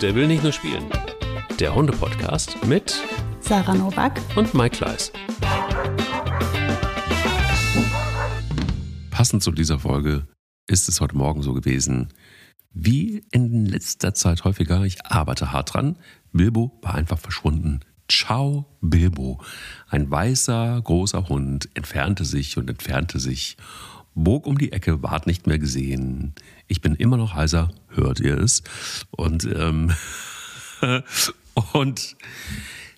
Der will nicht nur spielen. Der Hunde-Podcast mit Sarah Novak und Mike Kleiss. Passend zu dieser Folge ist es heute Morgen so gewesen, wie in letzter Zeit häufiger. Ich arbeite hart dran. Bilbo war einfach verschwunden. Ciao, Bilbo. Ein weißer, großer Hund entfernte sich und entfernte sich, bog um die Ecke, ward nicht mehr gesehen. Ich bin immer noch heiser, hört ihr es? Und, ähm, und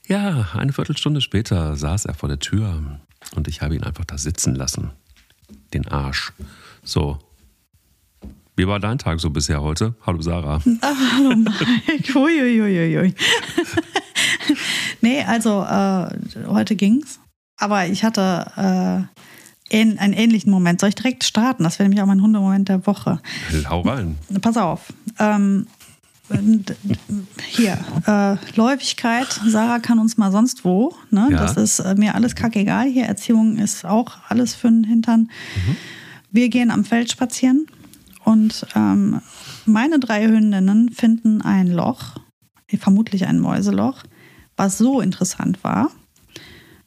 ja, eine Viertelstunde später saß er vor der Tür und ich habe ihn einfach da sitzen lassen. Den Arsch. So. Wie war dein Tag so bisher heute? Hallo Sarah. Ach, hallo Mike. Uiuiuiui. nee, also äh, heute ging's. Aber ich hatte äh, einen ähnlichen Moment. Soll ich direkt starten? Das wäre nämlich auch mein Hundemoment der Woche. Hau rein. Pass auf. Ähm, hier, äh, Läufigkeit, Sarah kann uns mal sonst wo. Ne? Ja. Das ist äh, mir alles kackegal. Hier, Erziehung ist auch alles für den Hintern. Wir gehen am Feld spazieren und ähm, meine drei Hündinnen finden ein Loch, vermutlich ein Mäuseloch, was so interessant war,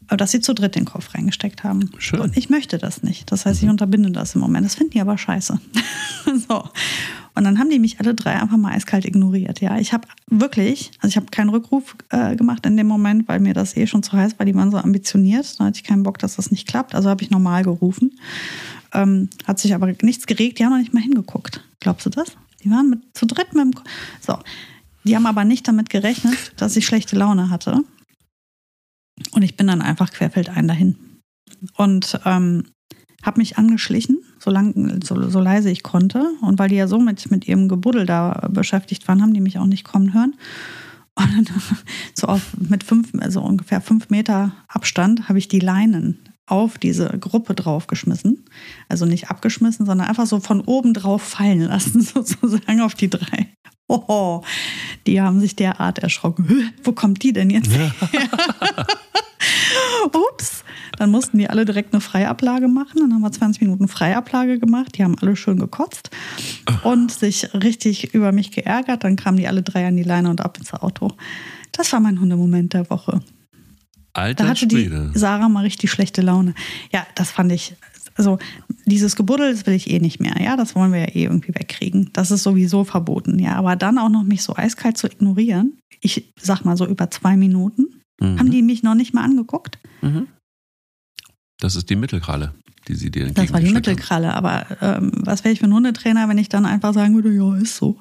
dass sie zu dritt den Kopf reingesteckt haben. Schön. Und ich möchte das nicht. Das heißt, ich unterbinde das im Moment. Das finden die aber scheiße. so. Und dann haben die mich alle drei einfach mal eiskalt ignoriert. Ja, ich habe wirklich, also ich habe keinen Rückruf äh, gemacht in dem Moment, weil mir das eh schon zu heiß war. Die waren so ambitioniert. Da hatte ich keinen Bock, dass das nicht klappt. Also habe ich normal gerufen. Ähm, hat sich aber nichts geregt. Die haben noch nicht mal hingeguckt. Glaubst du das? Die waren mit, zu dritt mit dem. Ko so. Die haben aber nicht damit gerechnet, dass ich schlechte Laune hatte. Und ich bin dann einfach querfeldein dahin. Und ähm, habe mich angeschlichen, so, lang, so, so leise ich konnte. Und weil die ja so mit, mit ihrem Gebuddel da beschäftigt waren, haben die mich auch nicht kommen hören. Und dann, so auf, mit fünf, also ungefähr fünf Meter Abstand habe ich die Leinen auf diese Gruppe draufgeschmissen. Also nicht abgeschmissen, sondern einfach so von oben drauf fallen lassen, sozusagen auf die drei. Oh, die haben sich derart erschrocken. Wo kommt die denn jetzt her? Ups. Dann mussten die alle direkt eine Freiablage machen. Dann haben wir 20 Minuten Freiablage gemacht. Die haben alle schön gekotzt und sich richtig über mich geärgert. Dann kamen die alle drei an die Leine und ab ins Auto. Das war mein Hundemoment der Woche. Alter Da hatte die Schwede. Sarah mal richtig schlechte Laune. Ja, das fand ich. Also, dieses Gebuddel, das will ich eh nicht mehr. Ja, das wollen wir ja eh irgendwie wegkriegen. Das ist sowieso verboten. Ja, aber dann auch noch mich so eiskalt zu ignorieren. Ich sag mal so über zwei Minuten. Mhm. Haben die mich noch nicht mal angeguckt? Mhm. Das ist die Mittelkralle, die sie dir Das war die Mittelkralle. Aber ähm, was wäre ich für ein Hundetrainer, wenn ich dann einfach sagen würde, ja, ist so.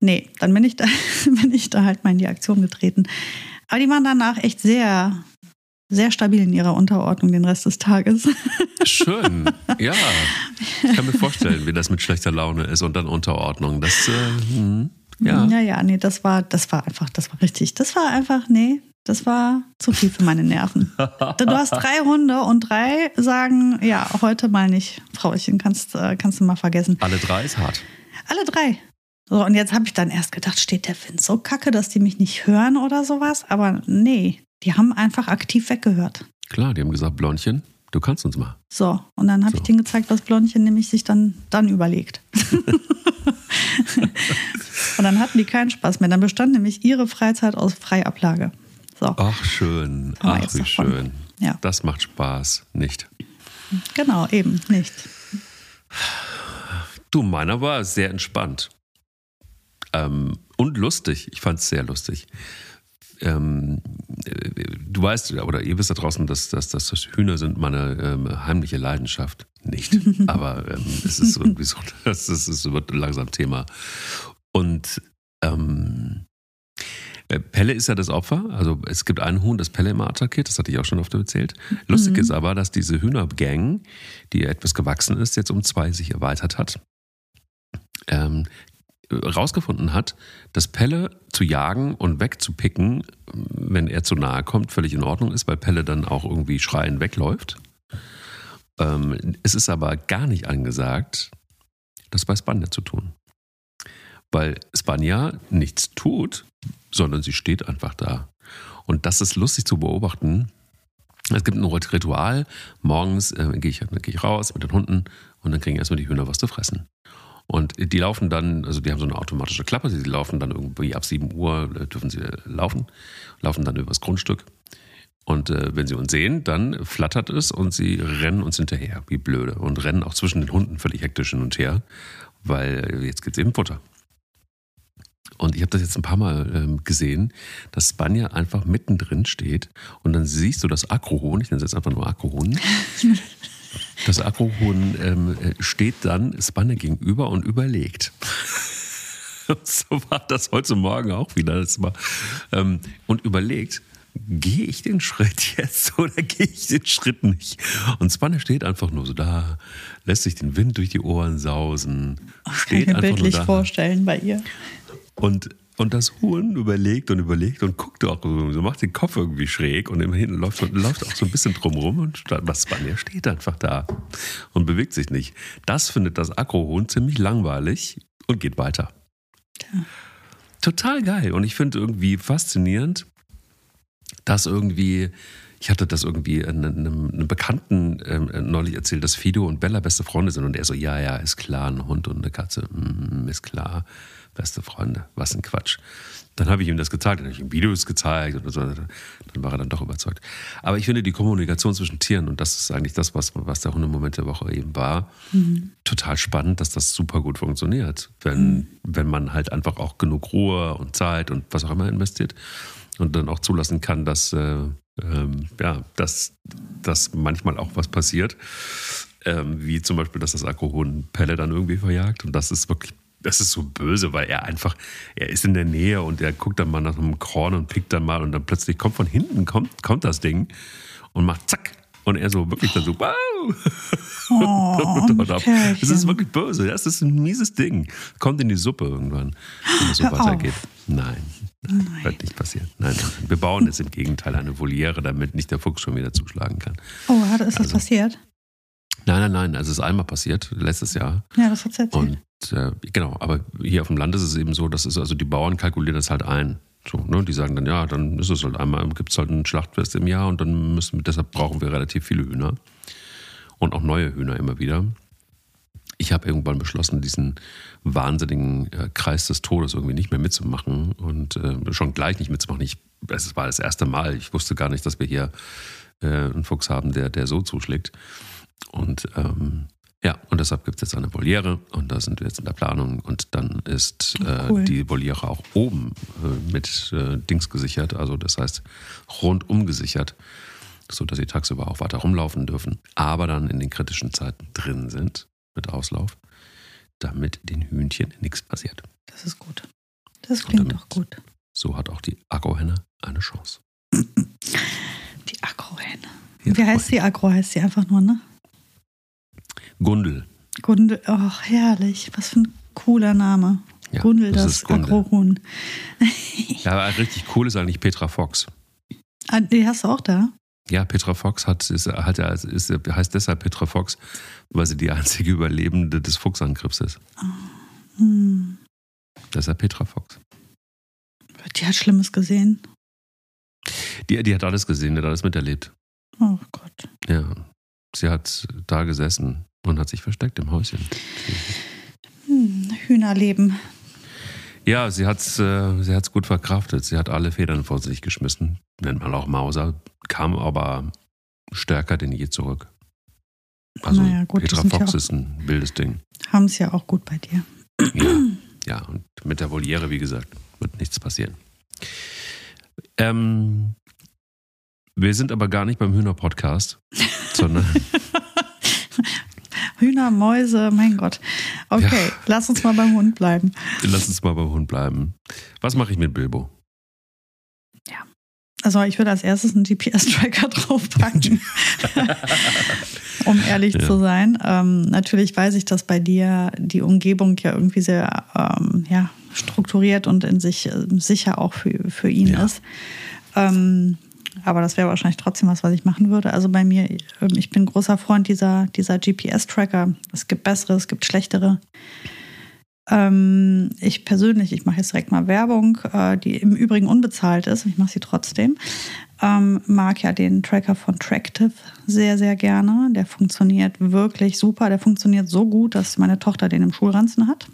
Nee, dann bin ich da, bin ich da halt mal in die Aktion getreten. Aber die waren danach echt sehr, sehr stabil in ihrer Unterordnung den Rest des Tages. Schön. Ja. Ich kann mir vorstellen, wie das mit schlechter Laune ist und dann Unterordnung. Das, äh, mhm. ja. ja, ja, nee, das war, das war einfach, das war richtig. Das war einfach, nee, das war zu viel für meine Nerven. Du hast drei Hunde und drei sagen, ja, heute mal nicht, Frauchen, kannst, äh, kannst du mal vergessen. Alle drei ist hart. Alle drei. So, und jetzt habe ich dann erst gedacht, steht der Wind so kacke, dass die mich nicht hören oder sowas? Aber nee, die haben einfach aktiv weggehört. Klar, die haben gesagt, Blondchen, du kannst uns mal. So, und dann habe So. ich denen gezeigt, was Blondchen nämlich sich dann, dann überlegt. und dann hatten die keinen Spaß mehr. Dann bestand nämlich ihre Freizeit aus Freiablage. So, Ach, schön. Ach, wie davon. schön. Ja. Das macht Spaß. Nicht. genau, eben, nicht. Du, meiner war sehr entspannt. Ähm, und lustig. Ich fand es sehr lustig. Ähm, äh, du weißt, oder ihr wisst da draußen, dass, dass, dass das Hühner sind meine ähm, heimliche Leidenschaft. Nicht. Aber ähm, es ist irgendwie so, das ist, es wird langsam Thema. Und ähm, äh, Pelle ist ja das Opfer. Also es gibt einen Huhn, das Pelle immer attackiert. Das hatte ich auch schon oft erzählt. Lustig Mhm. ist aber, dass diese Hühnergang, die etwas gewachsen ist, jetzt um zwei sich erweitert hat, ähm, rausgefunden hat, dass Pelle zu jagen und wegzupicken, wenn er zu nahe kommt, völlig in Ordnung ist, weil Pelle dann auch irgendwie schreiend wegläuft. Ähm, es ist aber gar nicht angesagt, das bei Spanja zu tun. Weil Spanja nichts tut, sondern sie steht einfach da. Und das ist lustig zu beobachten. Es gibt ein Ritual. Morgens äh, gehe ich, geh ich raus mit den Hunden und dann kriegen erstmal die Hühner was zu fressen. Und die laufen dann, also die haben so eine automatische Klappe, die laufen dann irgendwie ab 7 Uhr, äh, dürfen sie laufen, laufen dann übers Grundstück. Und äh, wenn sie uns sehen, dann flattert es und sie rennen uns hinterher, wie blöde. Und rennen auch zwischen den Hunden völlig hektisch hin und her, weil jetzt gibt es eben Futter. Und ich habe das jetzt ein paar Mal ähm, gesehen, dass Spanja einfach mittendrin steht und dann siehst du das Akrohuhn, ich nenne es jetzt einfach nur Akrohuhn. Das Akrohuhn ähm, steht dann Spanja gegenüber und überlegt. so war das heute Morgen auch wieder. Das war, ähm, und überlegt, gehe ich den Schritt jetzt oder gehe ich den Schritt nicht? Und Spanne steht einfach nur so da, lässt sich den Wind durch die Ohren sausen, steht Kann ich mir bildlich vorstellen bei ihr. Und, und das Huhn überlegt und überlegt und guckt auch so, macht den Kopf irgendwie schräg und immerhin läuft, läuft auch so ein bisschen drumrum und was Spanier steht einfach da und bewegt sich nicht. Das findet das Akrohuhn ziemlich langweilig und geht weiter. Tja. Total geil. Und ich finde irgendwie faszinierend, dass irgendwie, ich hatte das irgendwie einem, einem, einem Bekannten ähm, neulich erzählt, dass Fido und Bella beste Freunde sind. Und er so, ja, ja, ist klar, ein Hund und eine Katze, mm, ist klar, beste Freunde, was ein Quatsch. Dann habe ich ihm das gezeigt, dann habe ich ihm Videos gezeigt und so. Dann war er dann doch überzeugt. Aber ich finde die Kommunikation zwischen Tieren, und das ist eigentlich das, was, was der Hundemoment der Woche eben war, total spannend, dass das super gut funktioniert. Wenn, wenn man halt einfach auch genug Ruhe und Zeit und was auch immer investiert und dann auch zulassen kann, dass, äh, ähm, ja, dass, dass manchmal auch was passiert. Ähm, wie zum Beispiel, dass das Akkuhuhn Pelle dann irgendwie verjagt. Und das ist wirklich, das ist so böse, weil er einfach, er ist in der Nähe und er guckt dann mal nach einem Korn und pickt dann mal und dann plötzlich kommt von hinten, kommt, kommt das Ding und macht zack. Und er so wirklich dann so, wow! Oh. Es ist wirklich böse. Das ist ein mieses Ding. Kommt in die Suppe irgendwann, wenn es so weitergeht. Nein, nein, wird nicht passieren. Nein, nein. Wir bauen jetzt im Gegenteil eine Voliere, damit nicht der Fuchs schon wieder zuschlagen kann. Oh, ist das Also- passiert? Nein, nein, nein. Also es ist einmal passiert, letztes Jahr. Ja, das hat sie erzählt. Und äh, genau, aber hier auf dem Land ist es eben so, dass es, also die Bauern kalkulieren das halt ein. So, ne? Die sagen dann, ja, dann ist es halt einmal, gibt es halt ein Schlachtfest im Jahr und dann müssen, deshalb brauchen wir relativ viele Hühner. Und auch neue Hühner immer wieder. Ich habe irgendwann beschlossen, diesen wahnsinnigen äh, Kreis des Todes irgendwie nicht mehr mitzumachen und äh, schon gleich nicht mitzumachen. Ich, es war das erste Mal. Ich wusste gar nicht, dass wir hier äh, einen Fuchs haben, der, der so zuschlägt. Und ähm, ja, und deshalb gibt es jetzt eine Voliere und da sind wir jetzt in der Planung und dann ist äh, Cool. die Voliere auch oben äh, mit äh, Dings gesichert, also das heißt rundum gesichert, sodass sie tagsüber auch weiter rumlaufen dürfen, aber dann in den kritischen Zeiten drin sind mit Auslauf, damit den Hühnchen nichts passiert. Das ist gut. Das klingt damit- doch gut. So hat auch die Akkuhenne eine Chance. Die Agrohenne. Wie heißt sie? Agro heißt sie einfach nur, ne? Gundel. Gundel. Ach, herrlich. Was für ein cooler Name. Ja, Gundel, das das. Agrohuhn. Ja, aber richtig cool ist eigentlich Petra Fox. Ah, die hast du auch da? Ja, Petra Fox hat, ist, hat, ist, heißt deshalb Petra Fox, weil sie die einzige Überlebende des Fuchsangriffs ist. Hm. Deshalb Petra Fox. Die hat Schlimmes gesehen. Die, die hat alles gesehen, die hat alles miterlebt. Oh Gott. Ja. Sie hat da gesessen und hat sich versteckt im Häuschen. Hm, Hühnerleben. Ja, sie hat es äh, sie hat's gut verkraftet. Sie hat alle Federn vor sich geschmissen. Nennt man auch Mauser. Kam aber stärker denn je zurück. Also Naja, gut, Petra ja Fox ist ein wildes Ding. Haben es ja auch gut bei dir. Ja, ja, und mit der Voliere, wie gesagt, wird nichts passieren. Ähm, wir sind aber gar nicht beim Hühner-Podcast, sondern Hühner, Mäuse, mein Gott. Okay, lass uns mal beim Hund bleiben. lass uns mal beim Hund bleiben. Was mache ich mit Bilbo? Also ich würde als erstes einen GPS-Tracker draufpacken, um ehrlich Ja. zu sein. Ähm, natürlich weiß ich, dass bei dir die Umgebung ja irgendwie sehr ähm, ja, strukturiert und in sich äh, sicher auch für, für ihn Ja. ist. Ähm, aber das wäre wahrscheinlich trotzdem was, was ich machen würde. Also bei mir, ähm, ich bin großer Freund dieser, dieser GPS-Tracker. Es gibt bessere, es gibt schlechtere. Ähm, ich persönlich, ich mache jetzt direkt mal Werbung, äh, die im Übrigen unbezahlt ist. Ich mache sie trotzdem. ähm, mag ja den Tracker von Tractive sehr, sehr gerne. Der funktioniert wirklich super. Der funktioniert so gut, dass meine Tochter den im Schulranzen hat.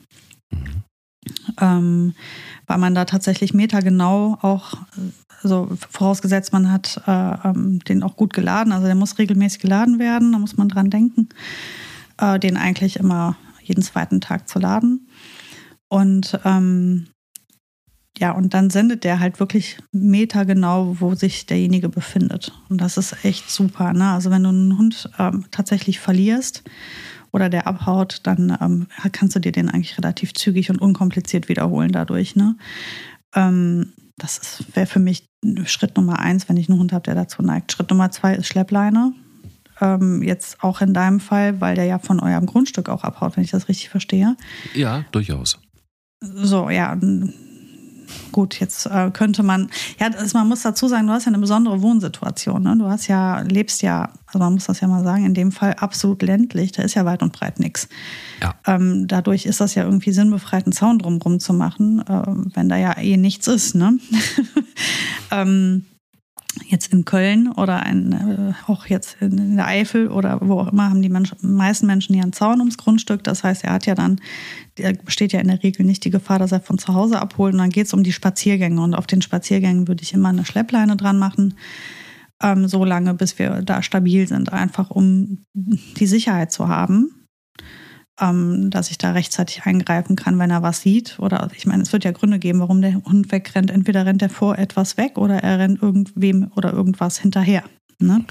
Mhm. Ähm, weil man da tatsächlich metergenau auch, also vorausgesetzt, man hat äh, ähm, den auch gut geladen, also der muss regelmäßig geladen werden, da muss man dran denken, äh, den eigentlich immer jeden zweiten Tag zu laden. Und ähm, ja, und dann sendet der halt wirklich metergenau, wo sich derjenige befindet. Und das ist echt super. Ne? Also wenn du einen Hund ähm, tatsächlich verlierst oder der abhaut, dann ähm, kannst du dir den eigentlich relativ zügig und unkompliziert wiederholen dadurch. Ne? Ähm, das wäre für mich Schritt Nummer eins, wenn ich einen Hund habe, der dazu neigt. Schritt Nummer zwei ist Schleppleine. Ähm, jetzt auch in deinem Fall, weil der ja von eurem Grundstück auch abhaut, wenn ich das richtig verstehe. Ja, durchaus. So, ja, gut, jetzt äh, könnte man, ja, das, man muss dazu sagen, du hast ja eine besondere Wohnsituation. Ne? Du hast ja, lebst ja, also man muss das ja mal sagen, in dem Fall absolut ländlich, da ist ja weit und breit nichts. Ja. Ähm, dadurch ist das ja irgendwie sinnbefreit, einen Zaun drumherum zu machen, äh, wenn da ja eh nichts ist. Ne? ähm, jetzt in Köln oder ein, äh, auch jetzt in der Eifel oder wo auch immer haben die Menschen, meisten Menschen hier einen Zaun ums Grundstück. Das heißt, er hat ja dann, besteht ja in der Regel nicht die Gefahr, dass er von zu Hause abholt. Und dann geht es um die Spaziergänge. Und auf den Spaziergängen würde ich immer eine Schleppleine dran machen, ähm, so lange, bis wir da stabil sind, einfach um die Sicherheit zu haben ähm, dass ich da rechtzeitig eingreifen kann, wenn er was sieht. Oder ich meine, es wird ja Gründe geben, warum der Hund wegrennt. Entweder rennt er vor etwas weg oder er rennt irgendwem oder irgendwas hinterher. Ne?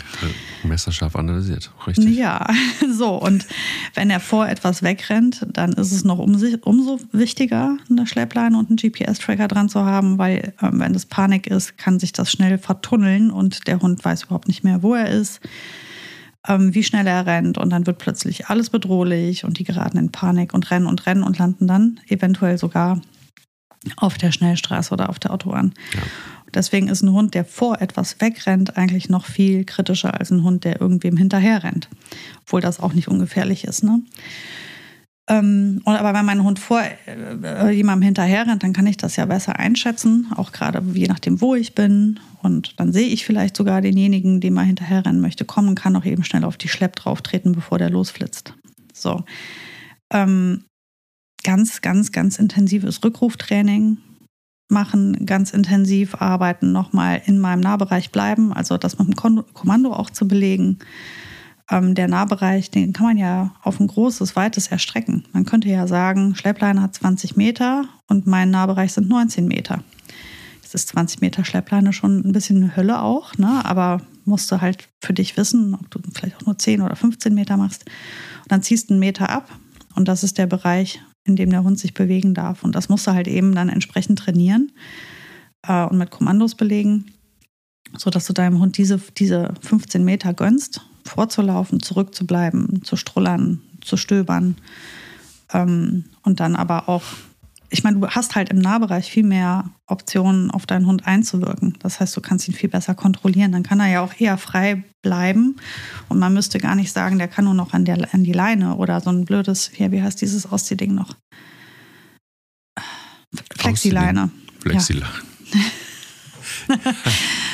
Messerscharf analysiert, richtig. Ja, so. Und wenn er vor etwas wegrennt, dann ist es noch umso wichtiger, eine Schleppleine und einen GPS-Tracker dran zu haben, weil äh, wenn das Panik ist, kann sich das schnell vertunneln und der Hund weiß überhaupt nicht mehr, wo er ist ähm, wie schnell er rennt und dann wird plötzlich alles bedrohlich und die geraten in Panik und rennen und rennen und landen dann eventuell sogar auf der Schnellstraße oder auf der Autobahn. Ja. Deswegen ist ein Hund, der vor etwas wegrennt, eigentlich noch viel kritischer als ein Hund, der irgendwem hinterher rennt. Obwohl das auch nicht ungefährlich ist. Ne? Ähm, aber wenn mein Hund vor äh, jemandem hinterher rennt, dann kann ich das ja besser einschätzen, auch gerade je nachdem, wo ich bin. Und dann sehe ich vielleicht sogar denjenigen, dem er hinterher rennen möchte, kommen kann auch eben schnell auf die Schlepp drauf treten, bevor der losflitzt. So. Ähm, ganz, ganz, ganz intensives Rückruftraining machen, ganz intensiv arbeiten, nochmal in meinem Nahbereich bleiben, also das mit dem Kommando auch zu belegen ähm, der Nahbereich, den kann man ja auf ein großes, weites erstrecken. Man könnte ja sagen, Schleppleine hat 20 Meter und mein Nahbereich sind 19 Meter. Jetzt ist 20 Meter Schleppleine schon ein bisschen eine Hölle auch, ne? aber musst du halt für dich wissen, ob du vielleicht auch nur 10 oder 15 Meter machst. Und dann ziehst du einen Meter ab und das ist der Bereich, in dem der Hund sich bewegen darf. Und das musst du halt eben dann entsprechend trainieren äh, und mit Kommandos belegen, sodass du deinem Hund diese, diese 15 Meter gönnst vorzulaufen, zurückzubleiben, zu strullern, zu stöbern. Ähm, und dann aber auch, ich meine, du hast halt im Nahbereich viel mehr Optionen, auf deinen Hund einzuwirken. Das heißt, du kannst ihn viel besser kontrollieren. Dann kann er ja auch eher frei bleiben. Und man müsste gar nicht sagen, der kann nur noch an, der, an die Leine oder so ein blödes, ja, wie heißt dieses Auszieh-Ding noch? Flexileine. Flexileine. Ja.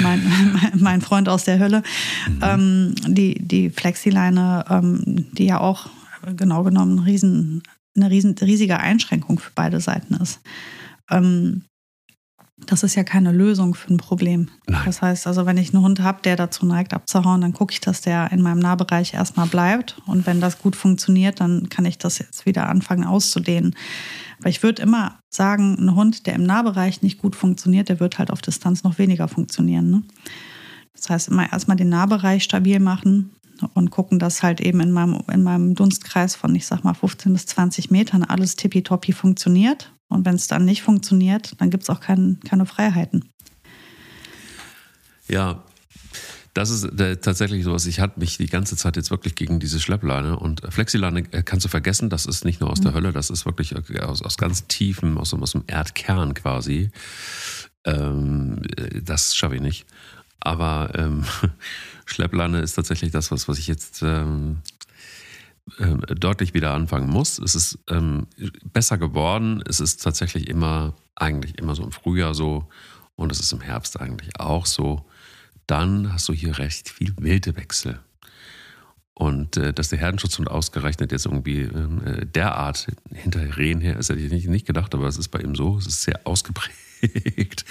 mein, mein, Freund aus der Hölle. Mhm. Ähm, die, die Flexileine, ähm, die ja auch genau genommen riesen, eine riesen, riesige Einschränkung für beide Seiten ist. Ähm, das ist ja keine Lösung für ein Problem. Nein. Das heißt, also wenn ich einen Hund habe, der dazu neigt, abzuhauen, dann gucke ich, dass der in meinem Nahbereich erstmal bleibt. Und wenn das gut funktioniert, dann kann ich das jetzt wieder anfangen auszudehnen. Aber ich würde immer sagen, ein Hund, der im Nahbereich nicht gut funktioniert, der wird halt auf Distanz noch weniger funktionieren. Ne? Das heißt, immer erstmal den Nahbereich stabil machen und gucken, dass halt eben in meinem, in meinem Dunstkreis von, ich sag mal, 15 bis 20 Metern alles tippitoppi funktioniert. Und wenn es dann nicht funktioniert, dann gibt es auch kein, keine Freiheiten. Ja, das ist äh, tatsächlich so was. Ich hatte mich die ganze Zeit jetzt wirklich gegen diese Schleppleine und Flexileine äh, kannst du vergessen. Das ist nicht nur aus mhm. der Hölle, das ist wirklich äh, aus, aus ganz tiefem, aus, aus dem Erdkern quasi. Ähm, das schaffe ich nicht. Aber ähm, Schleppleine ist tatsächlich das, was, was ich jetzt ähm, äh, deutlich wieder anfangen muss. Es ist ähm, besser geworden. Es ist tatsächlich immer, eigentlich immer so im Frühjahr so und es ist im Herbst eigentlich auch so dann hast du hier recht viel Wildewechsel. Und äh, dass der Herdenschutzhund ausgerechnet jetzt irgendwie äh, derart hinter Rehen her ist, hätte ich nicht, nicht gedacht, aber es ist bei ihm so, es ist sehr ausgeprägt.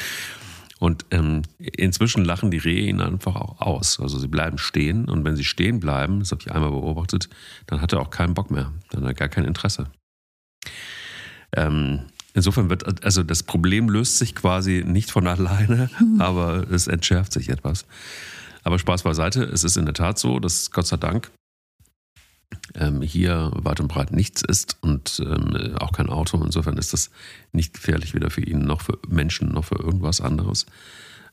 Und ähm, inzwischen lachen die Rehe ihn einfach auch aus. Also sie bleiben stehen und wenn sie stehen bleiben, das habe ich einmal beobachtet, dann hat er auch keinen Bock mehr, dann hat er gar kein Interesse. Ähm, insofern wird, also das Problem löst sich quasi nicht von alleine, hm. aber es entschärft sich etwas. Aber Spaß beiseite, es ist in der Tat so, dass Gott sei Dank ähm, hier weit und breit nichts ist und ähm, auch kein Auto. Insofern ist das nicht gefährlich weder für ihn noch für Menschen noch für irgendwas anderes.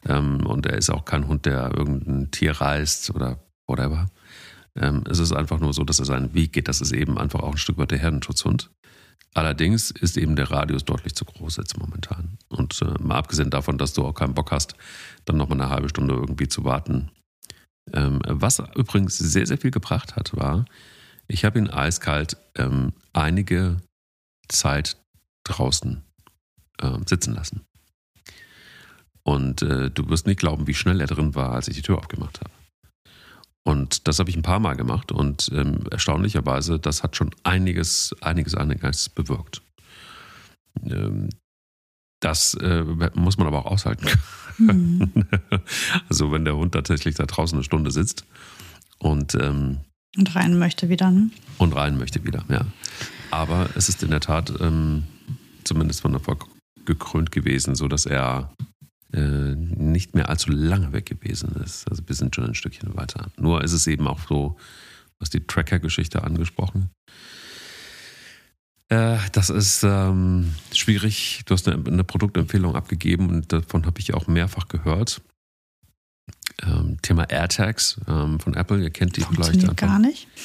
Ähm, und er ist auch kein Hund, der irgendein Tier reißt oder whatever. Ähm, es ist einfach nur so, dass er seinen Weg geht. Das ist eben einfach auch ein Stück weit der Herdenschutzhund. Allerdings ist eben der Radius deutlich zu groß jetzt momentan. Und äh, mal abgesehen davon, dass du auch keinen Bock hast, dann nochmal eine halbe Stunde irgendwie zu warten. Ähm, was übrigens sehr, sehr viel gebracht hat, war, ich habe ihn eiskalt ähm, einige Zeit draußen äh, sitzen lassen. Und äh, du wirst nicht glauben, wie schnell er drin war, als ich die Tür aufgemacht habe. Und das habe ich ein paar Mal gemacht und ähm, erstaunlicherweise, das hat schon einiges, einiges, einiges bewirkt. Ähm, das äh, muss man aber auch aushalten können. Mhm. also wenn der Hund tatsächlich da draußen eine Stunde sitzt und ähm, und rein möchte wieder, ne? Und rein möchte wieder, ja. Aber es ist in der Tat ähm, zumindest von Erfolg gekrönt gewesen, sodass er äh, nicht mehr allzu lange weg gewesen ist. Also wir sind schon ein Stückchen weiter. Nur ist es eben auch so, was die Tracker-Geschichte angesprochen. Äh, das ist ähm, schwierig. Du hast eine, eine Produktempfehlung abgegeben und davon habe ich auch mehrfach gehört ähm, Thema AirTags ähm, von Apple. Ihr kennt die vielleicht einfach. gar nicht.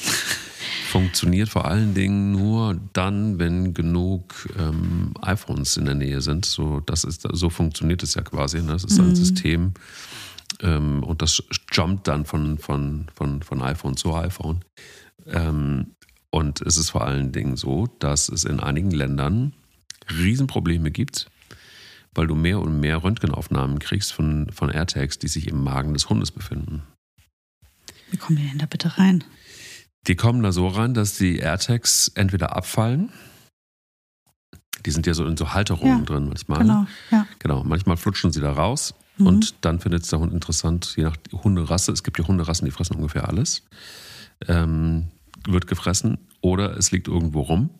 Funktioniert vor allen Dingen nur dann, wenn genug ähm, iPhones in der Nähe sind. So, das ist, so funktioniert es ja quasi. Ne? Das ist ein mhm. System ähm, und das jumpt dann von, von, von, von iPhone zu iPhone. Ähm, und es ist vor allen Dingen so, dass es in einigen Ländern Riesenprobleme gibt, weil du mehr und mehr Röntgenaufnahmen kriegst von, von AirTags, die sich im Magen des Hundes befinden. Wie kommen die denn da bitte rein? Die kommen da so rein, dass die AirTags entweder abfallen. Die sind ja so in so Halterungen ja, drin manchmal. Genau, ja. genau, manchmal flutschen sie da raus mhm. und dann findet es der Hund interessant, je nach Hunderasse. Es gibt ja Hunderassen, die fressen ungefähr alles. Ähm, wird gefressen oder es liegt irgendwo rum.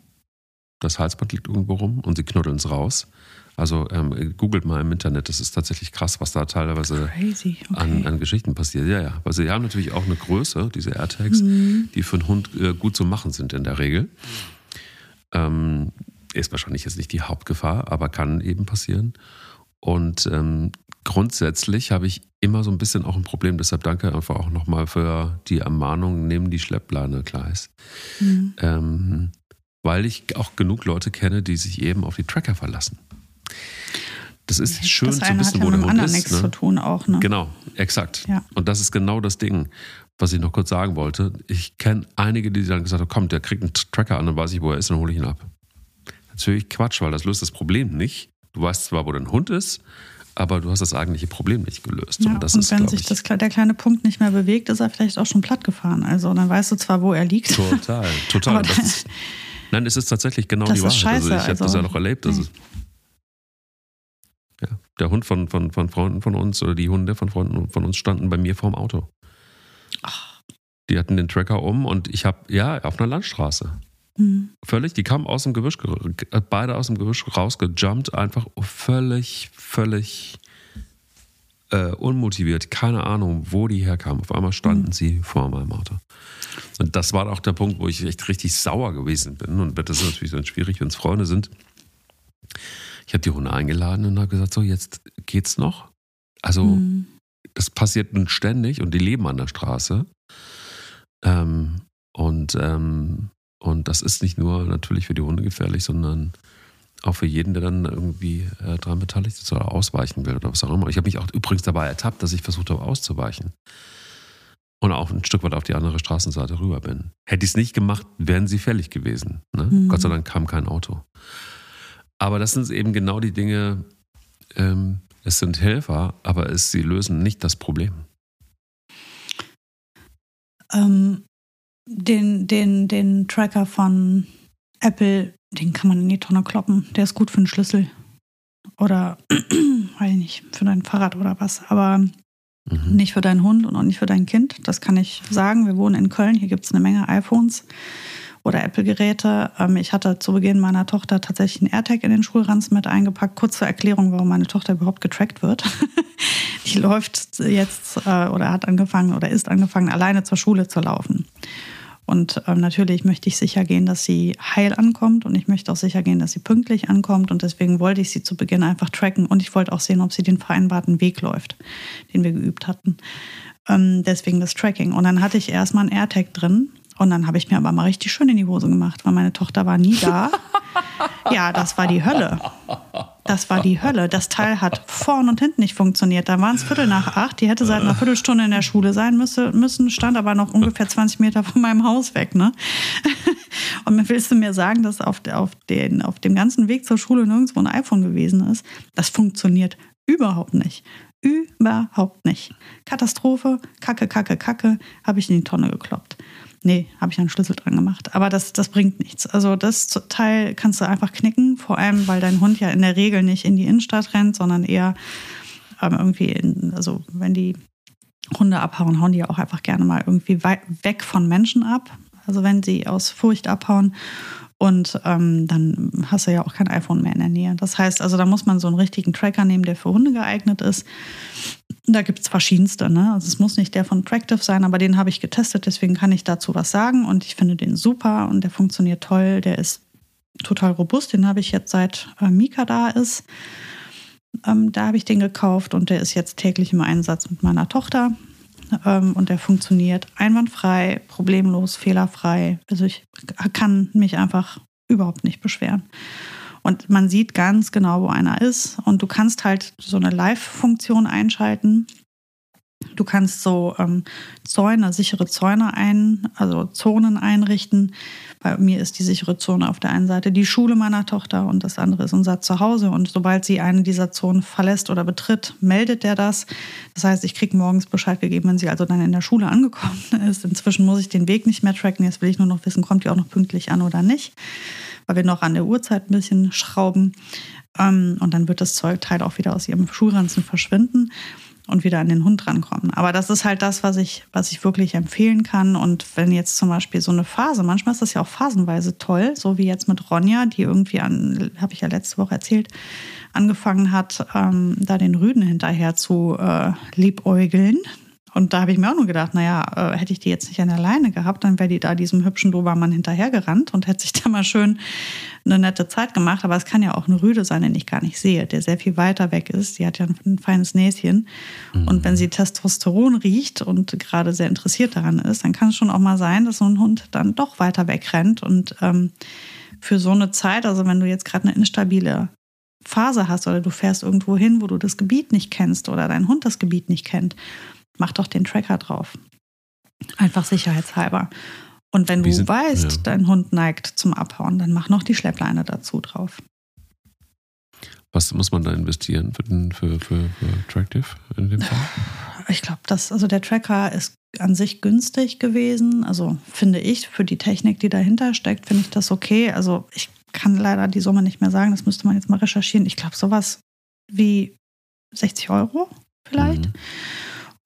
Das Halsband liegt irgendwo rum und sie knuddeln es raus. Also ähm, googelt mal im Internet, das ist tatsächlich krass, was da teilweise okay. an, an, Geschichten passiert. Ja, ja. Weil sie haben natürlich auch eine Größe, diese AirTags, mhm. die für einen Hund äh, gut zu machen sind in der Regel. Ähm, ist wahrscheinlich jetzt nicht die Hauptgefahr, aber kann eben passieren. Und ähm, grundsätzlich habe ich immer so ein bisschen auch ein Problem, deshalb danke einfach auch nochmal für die Ermahnung, nehmen die Schleppleine Gleis. Mhm. Ähm, weil ich auch genug Leute kenne, die sich eben auf die Tracker verlassen. Das ist das schön zu wissen, wo der Hund ist. nichts ne? zu tun auch, ne? Genau, exakt. Ja. Und das ist genau das Ding, was ich noch kurz sagen wollte. Ich kenne einige, die dann gesagt haben, komm, der kriegt einen Tracker an, dann weiß ich, wo er ist, dann hole ich ihn ab. Natürlich Quatsch, weil das löst das Problem nicht. Du weißt zwar, wo dein Hund ist, aber du hast das eigentliche Problem nicht gelöst. Ja, und, das und ist, wenn sich das, der kleine Punkt nicht mehr bewegt, ist er vielleicht auch schon platt gefahren. Also dann weißt du zwar, wo er liegt. Total, total. Ist, nein, es ist tatsächlich genau die Wahrheit. Scheiße, also ich habe also, das ja noch erlebt. Also, ja, der Hund von, von, von Freunden von uns oder die Hunde von Freunden von uns standen bei mir vorm Auto. Ach. Die hatten den Tracker um und ich habe, ja, auf einer Landstraße. Mhm. Völlig, die kamen aus dem Gebüsch, beide aus dem Gebüsch rausgejumpt, einfach völlig, völlig äh, unmotiviert. Keine Ahnung, wo die herkamen. Auf einmal standen mhm. sie vor meinem Auto. Und das war auch der Punkt, wo ich echt richtig sauer gewesen bin. Und das ist natürlich dann schwierig, wenn es Freunde sind. Ich habe die Hunde eingeladen und habe gesagt, so jetzt geht's noch. Also mhm. das passiert nun ständig und die leben an der Straße. Ähm, und, ähm, und das ist nicht nur natürlich für die Hunde gefährlich, sondern auch für jeden, der dann irgendwie äh, daran beteiligt ist oder ausweichen will oder was auch immer. Ich habe mich auch übrigens dabei ertappt, dass ich versucht habe auszuweichen. Und auch ein Stück weit auf die andere Straßenseite rüber bin. Hätte ich es nicht gemacht, wären sie fällig gewesen. Ne? Mhm. Gott sei Dank kam kein Auto. Aber das sind eben genau die Dinge, ähm, es sind Helfer, aber es, sie lösen nicht das Problem. Ähm, den, den, den Tracker von Apple, den kann man in die Tonne kloppen. Der ist gut für einen Schlüssel. Oder, weiß ich nicht, für dein Fahrrad oder was. Aber mhm. nicht für deinen Hund und auch nicht für dein Kind. Das kann ich sagen. Wir wohnen in Köln. Hier gibt es eine Menge iPhones oder Apple-Geräte. Ähm, ich hatte zu Beginn meiner Tochter tatsächlich einen AirTag in den Schulranzen mit eingepackt. Kurz zur Erklärung, warum meine Tochter überhaupt getrackt wird. Die läuft jetzt äh, oder hat angefangen oder ist angefangen, alleine zur Schule zu laufen. Und ähm, natürlich möchte ich sicher gehen, dass sie heil ankommt und ich möchte auch sicher gehen, dass sie pünktlich ankommt. Und deswegen wollte ich sie zu Beginn einfach tracken und ich wollte auch sehen, ob sie den vereinbarten Weg läuft, den wir geübt hatten. Ähm, deswegen das Tracking. Und dann hatte ich erstmal ein AirTag drin und dann habe ich mir aber mal richtig schön in die Hose gemacht, weil meine Tochter war nie da. ja, das war die Hölle. Das war die Hölle. Das Teil hat vorn und hinten nicht funktioniert. Da waren es Viertel nach acht. Die hätte seit einer Viertelstunde in der Schule sein müssen, stand aber noch ungefähr 20 Meter von meinem Haus weg. Ne? Und willst du mir sagen, dass auf, auf, den, auf dem ganzen Weg zur Schule nirgendwo ein iPhone gewesen ist? Das funktioniert überhaupt nicht. Überhaupt nicht. Katastrophe, Kacke, Kacke, Kacke, habe ich in die Tonne gekloppt. Nee, habe ich einen Schlüssel dran gemacht. Aber das, das bringt nichts. Also das Teil kannst du einfach knicken, vor allem, weil dein Hund ja in der Regel nicht in die Innenstadt rennt, sondern eher ähm, irgendwie, in, also wenn die Hunde abhauen, hauen die ja auch einfach gerne mal irgendwie weg von Menschen ab. Also wenn sie aus Furcht abhauen. Und ähm, dann hast du ja auch kein iPhone mehr in der Nähe. Das heißt, also da muss man so einen richtigen Tracker nehmen, der für Hunde geeignet ist. Da gibt es verschiedenste. Ne? Also es muss nicht der von Tractive sein, aber den habe ich getestet, deswegen kann ich dazu was sagen. Und ich finde den super und der funktioniert toll. Der ist total robust. Den habe ich jetzt seit äh, Mika da ist. Ähm, da habe ich den gekauft und der ist jetzt täglich im Einsatz mit meiner Tochter. Ähm, und der funktioniert einwandfrei, problemlos, fehlerfrei. Also ich kann mich einfach überhaupt nicht beschweren. Und man sieht ganz genau, wo einer ist. Und du kannst halt so eine Live-Funktion einschalten. Du kannst so ähm, Zäune, sichere Zäune ein, also Zonen einrichten. Bei mir ist die sichere Zone auf der einen Seite die Schule meiner Tochter und das andere ist unser Zuhause. Und sobald sie eine dieser Zonen verlässt oder betritt, meldet der das. Das heißt, ich kriege morgens Bescheid gegeben, wenn sie also dann in der Schule angekommen ist. Inzwischen muss ich den Weg nicht mehr tracken. Jetzt will ich nur noch wissen, kommt die auch noch pünktlich an oder nicht, weil wir noch an der Uhrzeit ein bisschen schrauben. Ähm, und dann wird das Zeugteil auch wieder aus ihrem Schulranzen verschwinden und wieder an den Hund rankommen. Aber das ist halt das, was ich, was ich wirklich empfehlen kann. Und wenn jetzt zum Beispiel so eine Phase, manchmal ist das ja auch phasenweise toll, so wie jetzt mit Ronja, die irgendwie an, habe ich ja letzte Woche erzählt, angefangen hat, ähm, da den Rüden hinterher zu äh, liebäugeln. Und da habe ich mir auch nur gedacht, naja, äh, hätte ich die jetzt nicht an der Leine gehabt, dann wäre die da diesem hübschen Dobermann hinterhergerannt und hätte sich da mal schön eine nette Zeit gemacht. Aber es kann ja auch eine Rüde sein, den ich gar nicht sehe, der sehr viel weiter weg ist. Die hat ja ein feines Näschen. Mhm. Und wenn sie Testosteron riecht und gerade sehr interessiert daran ist, dann kann es schon auch mal sein, dass so ein Hund dann doch weiter wegrennt. Und ähm, für so eine Zeit, also wenn du jetzt gerade eine instabile Phase hast oder du fährst irgendwo hin, wo du das Gebiet nicht kennst oder dein Hund das Gebiet nicht kennt, mach doch den Tracker drauf. Einfach sicherheitshalber. Und wenn du sind, weißt, ja. dein Hund neigt zum Abhauen, dann mach noch die Schleppleine dazu drauf. Was muss man da investieren für, den, für, für, für Tractive in dem Fall? Ich glaube, also der Tracker ist an sich günstig gewesen. Also finde ich, für die Technik, die dahinter steckt, finde ich das okay. Also ich kann leider die Summe nicht mehr sagen, das müsste man jetzt mal recherchieren. Ich glaube, sowas wie 60 Euro vielleicht. Mhm.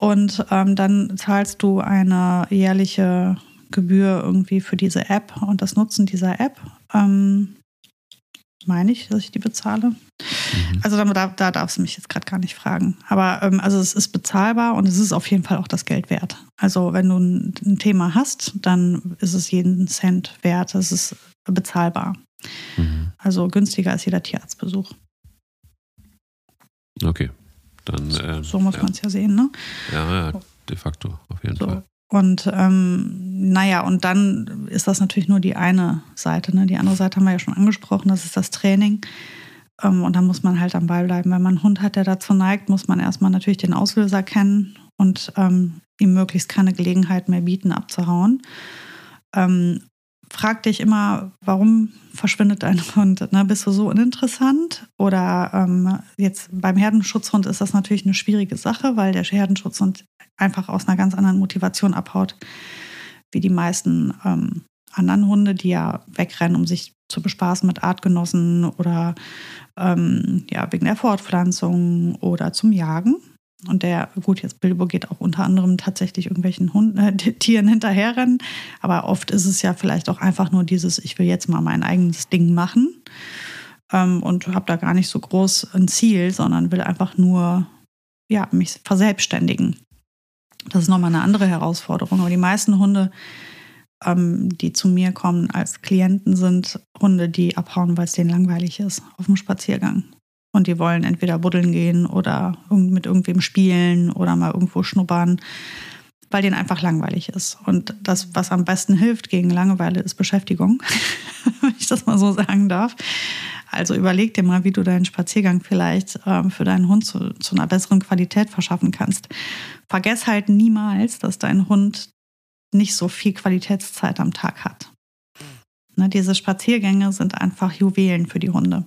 Und ähm, dann zahlst du eine jährliche Gebühr irgendwie für diese App und das Nutzen dieser App. Ähm, meine ich, dass ich die bezahle. Mhm. Also da, da darfst du mich jetzt gerade gar nicht fragen. Aber ähm, also es ist bezahlbar und es ist auf jeden Fall auch das Geld wert. Also wenn du ein, ein Thema hast, dann ist es jeden Cent wert. Es ist bezahlbar. Mhm. Also günstiger als jeder Tierarztbesuch. Okay. Dann, äh, so muss ja. man es ja sehen, ne? Ja, ja, de facto, auf jeden so. Fall. Und ähm, naja, und dann ist das natürlich nur die eine Seite. Ne? Die andere Seite haben wir ja schon angesprochen, das ist das Training. Ähm, und da muss man halt am Ball bleiben. Wenn man einen Hund hat, der dazu neigt, muss man erstmal natürlich den Auslöser kennen und ähm, ihm möglichst keine Gelegenheit mehr bieten, abzuhauen. Ähm, frag dich immer, warum verschwindet dein Hund? Ne? Bist du so uninteressant? Oder ähm, jetzt beim Herdenschutzhund ist das natürlich eine schwierige Sache, weil der Herdenschutzhund einfach aus einer ganz anderen Motivation abhaut. wie die meisten ähm, anderen Hunde, die ja wegrennen, um sich zu bespaßen mit Artgenossen oder ähm, ja, wegen der Fortpflanzung oder zum Jagen. Und der, gut, jetzt Bilbo geht auch unter anderem tatsächlich irgendwelchen Hunden, äh, Tieren hinterherrennen. Aber oft ist es ja vielleicht auch einfach nur dieses, ich will jetzt mal mein eigenes Ding machen ähm, und habe da gar nicht so groß ein Ziel, sondern will einfach nur ja, mich verselbstständigen. Das ist nochmal eine andere Herausforderung. Aber die meisten Hunde, ähm, die zu mir kommen als Klienten, sind Hunde, die abhauen, weil es denen langweilig ist auf dem Spaziergang. Und die wollen entweder buddeln gehen oder mit irgendwem spielen oder mal irgendwo schnuppern, weil denen einfach langweilig ist. Und das, was am besten hilft gegen Langeweile, ist Beschäftigung, wenn ich das mal so sagen darf. Also überleg dir mal, wie du deinen Spaziergang vielleicht ähm, für deinen Hund zu, zu einer besseren Qualität verschaffen kannst. Vergess halt niemals, dass dein Hund nicht so viel Qualitätszeit am Tag hat. Ne, diese Spaziergänge sind einfach Juwelen für die Hunde.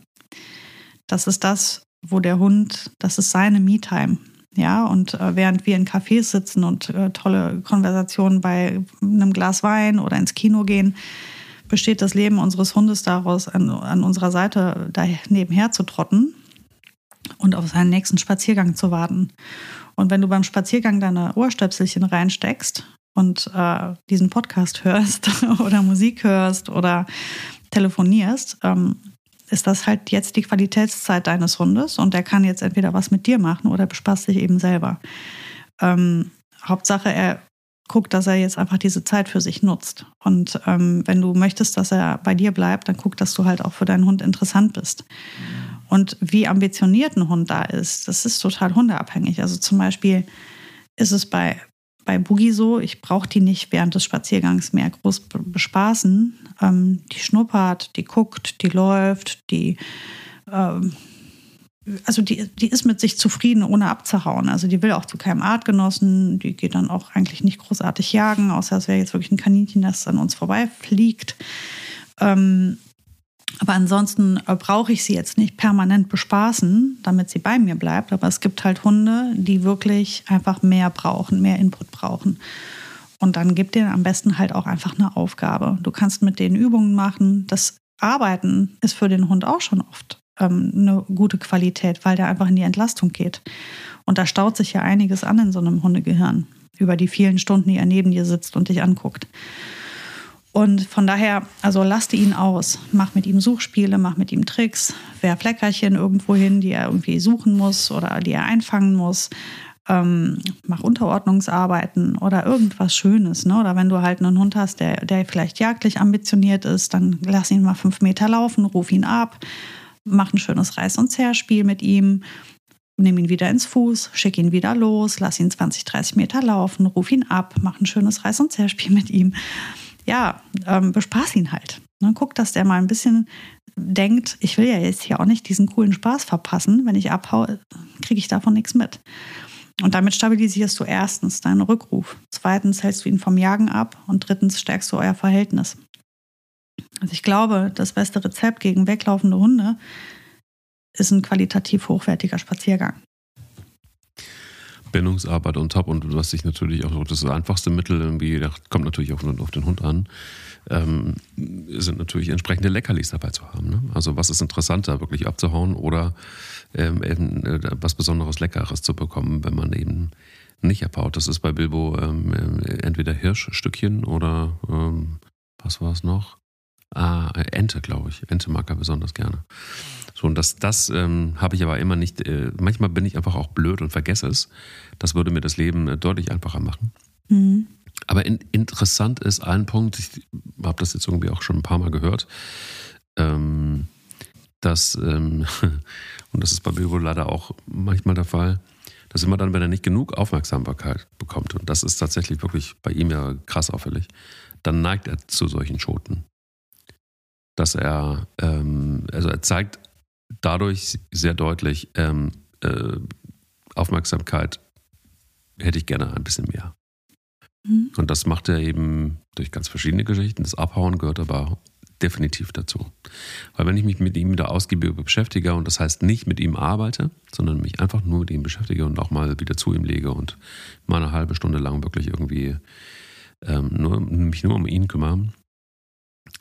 Das ist das, wo der Hund, das ist seine Me-Time. Ja, und äh, während wir in Cafés sitzen und äh, tolle Konversationen bei einem Glas Wein oder ins Kino gehen, besteht das Leben unseres Hundes daraus, an, an unserer Seite da nebenher zu trotten und auf seinen nächsten Spaziergang zu warten. Und wenn du beim Spaziergang deine Ohrstöpselchen reinsteckst und äh, diesen Podcast hörst oder Musik hörst oder telefonierst, ähm, ist das halt jetzt die Qualitätszeit deines Hundes und der kann jetzt entweder was mit dir machen oder bespaßt sich eben selber. Ähm, Hauptsache, er guckt, dass er jetzt einfach diese Zeit für sich nutzt. Und ähm, wenn du möchtest, dass er bei dir bleibt, dann guck, dass du halt auch für deinen Hund interessant bist. Und wie ambitioniert ein Hund da ist, das ist total hundeabhängig. Also zum Beispiel ist es bei, bei Boogie so, ich brauche die nicht während des Spaziergangs mehr groß bespaßen. Ähm, die schnuppert, die guckt, die läuft, die ähm, also die, die ist mit sich zufrieden, ohne abzuhauen. Also die will auch zu keinem Artgenossen, die geht dann auch eigentlich nicht großartig jagen, außer es wäre jetzt wirklich ein Kaninchen, das an uns vorbeifliegt. Ähm, aber ansonsten äh, brauche ich sie jetzt nicht permanent bespaßen, damit sie bei mir bleibt. Aber es gibt halt Hunde, die wirklich einfach mehr brauchen, mehr Input brauchen. Und dann gibt denen am besten halt auch einfach eine Aufgabe. Du kannst mit denen Übungen machen. Das Arbeiten ist für den Hund auch schon oft ähm, eine gute Qualität, weil der einfach in die Entlastung geht. Und da staut sich ja einiges an in so einem Hundegehirn über die vielen Stunden, die er neben dir sitzt und dich anguckt. Und von daher, also laste ihn aus. Mach mit ihm Suchspiele, mach mit ihm Tricks, werf Leckerchen irgendwo hin, die er irgendwie suchen muss oder die er einfangen muss. Ähm, mach Unterordnungsarbeiten oder irgendwas Schönes. Ne? Oder wenn du halt einen Hund hast, der, der vielleicht jagdlich ambitioniert ist, dann lass ihn mal fünf Meter laufen, ruf ihn ab mach ein schönes Reiß- und Zerrspiel mit ihm, nimm ihn wieder ins Fuß, schick ihn wieder los, lass ihn 20, 30 Meter laufen, ruf ihn ab, mach ein schönes Reiß- und Zerrspiel mit ihm. Ja, ähm, bespaß ihn halt. Ne, guck, dass der mal ein bisschen denkt, ich will ja jetzt hier auch nicht diesen coolen Spaß verpassen. Wenn ich abhaue, kriege ich davon nichts mit. Und damit stabilisierst du erstens deinen Rückruf, zweitens hältst du ihn vom Jagen ab und drittens stärkst du euer Verhältnis. Also ich glaube, das beste Rezept gegen weglaufende Hunde ist ein qualitativ hochwertiger Spaziergang. Bindungsarbeit und top und was sich natürlich auch das einfachste Mittel irgendwie, das kommt natürlich auch auf den Hund an, ähm, sind natürlich entsprechende Leckerlis dabei zu haben. Ne? Also was ist interessanter, wirklich abzuhauen oder ähm, eben, äh, was Besonderes Leckeres zu bekommen, wenn man eben nicht abhaut. Das ist bei Bilbo ähm, äh, entweder Hirschstückchen oder ähm, was war es noch? Ah, Ente, glaube ich. Ente mag er besonders gerne. So, und das, das ähm, habe ich aber immer nicht. Äh, manchmal bin ich einfach auch blöd und vergesse es. Das würde mir das Leben äh, deutlich einfacher machen. Mhm. Aber in, interessant ist ein Punkt, ich habe das jetzt irgendwie auch schon ein paar Mal gehört, ähm, dass, ähm, und das ist bei Bilbo leider auch manchmal der Fall, dass immer dann, wenn er nicht genug Aufmerksamkeit bekommt, und das ist tatsächlich wirklich bei ihm ja krass auffällig, dann neigt er zu solchen Schoten dass er, ähm, also er zeigt dadurch sehr deutlich, ähm, äh, Aufmerksamkeit hätte ich gerne ein bisschen mehr. Mhm. Und das macht er eben durch ganz verschiedene Geschichten. Das Abhauen gehört aber definitiv dazu. Weil wenn ich mich mit ihm wieder ausgiebig beschäftige und das heißt nicht mit ihm arbeite, sondern mich einfach nur mit ihm beschäftige und auch mal wieder zu ihm lege und mal eine halbe Stunde lang wirklich irgendwie ähm, nur, mich nur um ihn kümmere,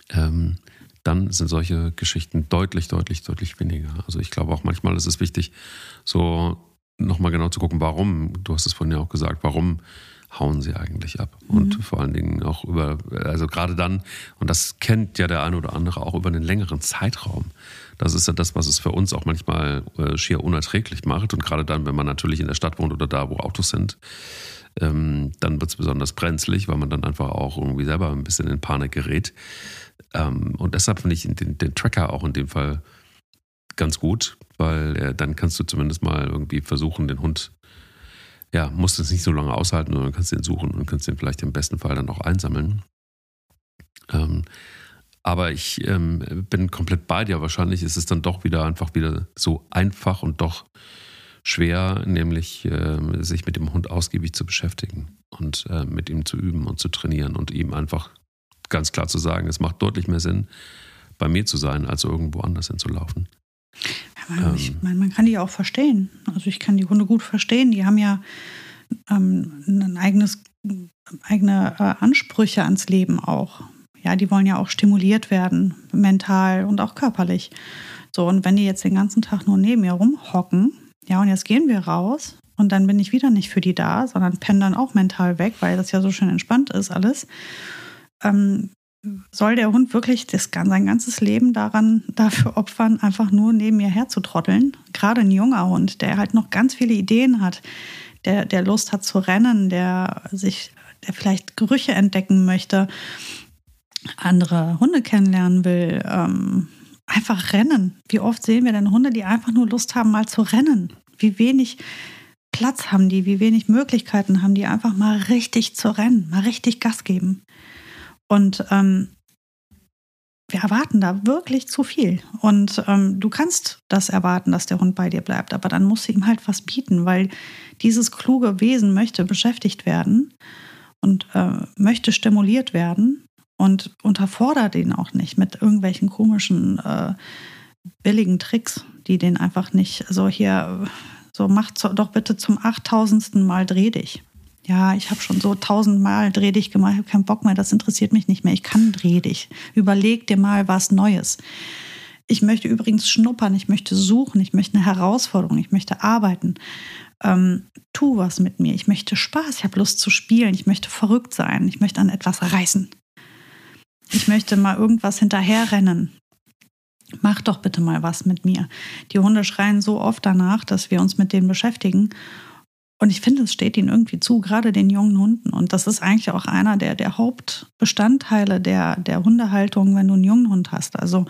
ähm, dann sind solche Geschichten deutlich, deutlich, deutlich weniger. Also ich glaube auch manchmal ist es wichtig, so nochmal genau zu gucken, warum, du hast es vorhin ja auch gesagt, warum hauen sie eigentlich ab? Mhm. Und vor allen Dingen auch über, also gerade dann, und das kennt ja der eine oder andere auch über einen längeren Zeitraum. Das ist ja das, was es für uns auch manchmal äh, schier unerträglich macht. Und gerade dann, wenn man natürlich in der Stadt wohnt oder da, wo Autos sind, ähm, dann wird es besonders brenzlig, weil man dann einfach auch irgendwie selber ein bisschen in Panik gerät. Ähm, und deshalb finde ich den, den, Tracker auch in dem Fall ganz gut, weil äh, dann kannst du zumindest mal irgendwie versuchen, den Hund, ja, musst es nicht so lange aushalten, sondern kannst den suchen und kannst den vielleicht im besten Fall dann auch einsammeln. Ähm, aber ich ähm, bin komplett bei dir. Wahrscheinlich ist es dann doch wieder einfach wieder so einfach und doch schwer, nämlich äh, sich mit dem Hund ausgiebig zu beschäftigen und äh, mit ihm zu üben und zu trainieren und ihm einfach ganz klar zu sagen, es macht deutlich mehr Sinn, bei mir zu sein, als irgendwo anders hinzulaufen. Ja, man, ähm, ich meine, man kann die auch verstehen. Also ich kann die Hunde gut verstehen. Die haben ja ähm, ein eigenes, eigene äh, Ansprüche ans Leben auch. Ja, die wollen ja auch stimuliert werden, mental und auch körperlich. So, und wenn die jetzt den ganzen Tag nur neben mir rumhocken, ja, und jetzt gehen wir raus und dann bin ich wieder nicht für die da, sondern penne dann auch mental weg, weil das ja so schön entspannt ist alles. Ähm, soll der Hund wirklich das, sein ganzes Leben daran dafür opfern, einfach nur neben mir herzutrotteln? Gerade ein junger Hund, der halt noch ganz viele Ideen hat, der, der Lust hat zu rennen, der sich, der vielleicht Gerüche entdecken möchte, andere Hunde kennenlernen will, ähm, einfach rennen. Wie oft sehen wir denn Hunde, die einfach nur Lust haben, mal zu rennen? Wie wenig Platz haben die, wie wenig Möglichkeiten haben die, einfach mal richtig zu rennen, mal richtig Gas geben. Und ähm, wir erwarten da wirklich zu viel. Und ähm, du kannst das erwarten, dass der Hund bei dir bleibt, aber dann musst du ihm halt was bieten, weil dieses kluge Wesen möchte beschäftigt werden und äh, möchte stimuliert werden und unterfordert ihn auch nicht mit irgendwelchen komischen, äh, billigen Tricks, die den einfach nicht so hier, so macht doch bitte zum achttausendsten Mal dreh dich ja, ich habe schon so tausendmal dreh dich gemacht, ich habe keinen Bock mehr, das interessiert mich nicht mehr. Ich kann dreh dich. Überleg dir mal was Neues. Ich möchte übrigens schnuppern, ich möchte suchen, ich möchte eine Herausforderung, ich möchte arbeiten. Ähm, tu was mit mir. Ich möchte Spaß, ich habe Lust zu spielen, ich möchte verrückt sein, ich möchte an etwas reißen. Ich möchte mal irgendwas hinterherrennen. Mach doch bitte mal was mit mir. Die Hunde schreien so oft danach, dass wir uns mit denen beschäftigen. Und ich finde, es steht ihnen irgendwie zu, gerade den jungen Hunden. Und das ist eigentlich auch einer der, der Hauptbestandteile der, der Hundehaltung, wenn du einen jungen Hund hast. Also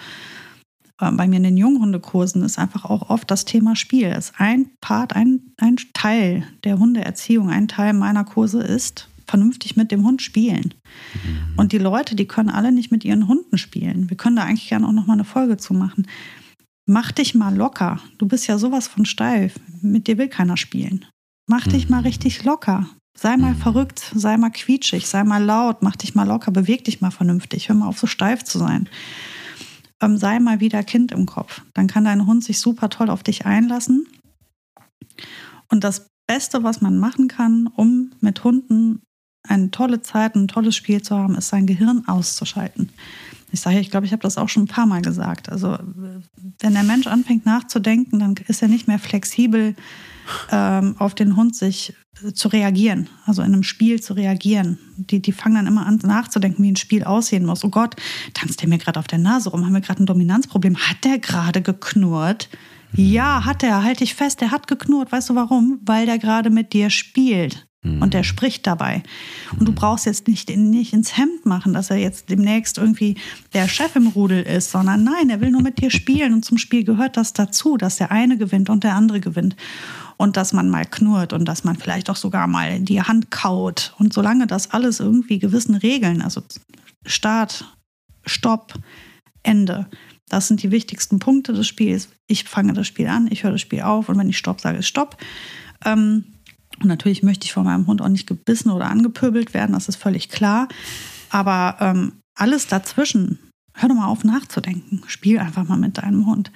äh, bei mir in den Junghundekursen ist einfach auch oft das Thema Spiel. Es ist ein Part, ein, ein Teil der Hundeerziehung, ein Teil meiner Kurse ist, vernünftig mit dem Hund spielen. Mhm. Und die Leute, die können alle nicht mit ihren Hunden spielen. Wir können da eigentlich gerne auch noch mal eine Folge zu machen. Mach dich mal locker. Du bist ja sowas von steif. Mit dir will keiner spielen. Mach dich mal mhm. richtig locker. Sei mal mhm. verrückt, sei mal quietschig, sei mal laut, mach dich mal locker, beweg dich mal vernünftig, hör mal auf, so steif zu sein. Ähm, sei mal wieder Kind im Kopf. Dann kann dein Hund sich super toll auf dich einlassen. Und das Beste, was man machen kann, um mit Hunden eine tolle Zeit, ein tolles Spiel zu haben, ist sein Gehirn auszuschalten. Ich sage, ich glaube, ich habe das auch schon ein paar Mal gesagt. Also, wenn der Mensch anfängt nachzudenken, dann ist er nicht mehr flexibel ähm, auf den Hund sich äh, zu reagieren, also in einem Spiel zu reagieren. Die, die fangen dann immer an nachzudenken, wie ein Spiel aussehen muss. Oh Gott, tanzt der mir gerade auf der Nase rum? Haben wir gerade ein Dominanzproblem? Hat der gerade geknurrt? Ja, hat er. Halt dich fest, der hat geknurrt. Weißt du warum? Weil der gerade mit dir spielt. Und der mhm. spricht dabei. Und du brauchst jetzt nicht, nicht ins Hemd machen, dass er jetzt demnächst irgendwie der Chef im Rudel ist, sondern nein, er will nur mit dir spielen. Und zum Spiel gehört das dazu, dass der eine gewinnt und der andere gewinnt und dass man mal knurrt und dass man vielleicht auch sogar mal die Hand kaut. Und solange das alles irgendwie gewissen Regeln, also Start, Stopp, Ende, das sind die wichtigsten Punkte des Spiels. Ich fange das Spiel an, ich höre das Spiel auf und wenn ich Stopp sage, ist Stopp. Ähm, und natürlich möchte ich von meinem Hund auch nicht gebissen oder angepöbelt werden, das ist völlig klar. Aber ähm, alles dazwischen, hör doch mal auf nachzudenken. Spiel einfach mal mit deinem Hund.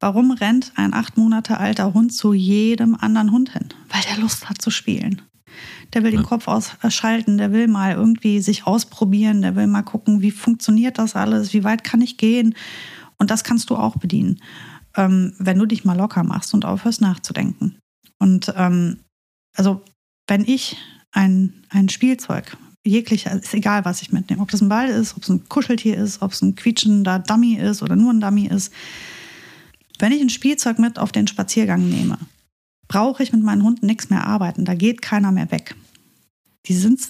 Warum rennt ein acht Monate alter Hund zu jedem anderen Hund hin? Weil der Lust hat zu spielen. Der will den Kopf ausschalten, der will mal irgendwie sich ausprobieren, der will mal gucken, wie funktioniert das alles, wie weit kann ich gehen. Und das kannst du auch bedienen, ähm, wenn du dich mal locker machst und aufhörst nachzudenken. Und ähm, also, wenn ich ein, ein Spielzeug, jeglicher, ist egal, was ich mitnehme, ob das ein Ball ist, ob es ein Kuscheltier ist, ob es ein quietschender Dummy ist oder nur ein Dummy ist, wenn ich ein Spielzeug mit auf den Spaziergang nehme, brauche ich mit meinen Hunden nichts mehr arbeiten. Da geht keiner mehr weg. Die sind,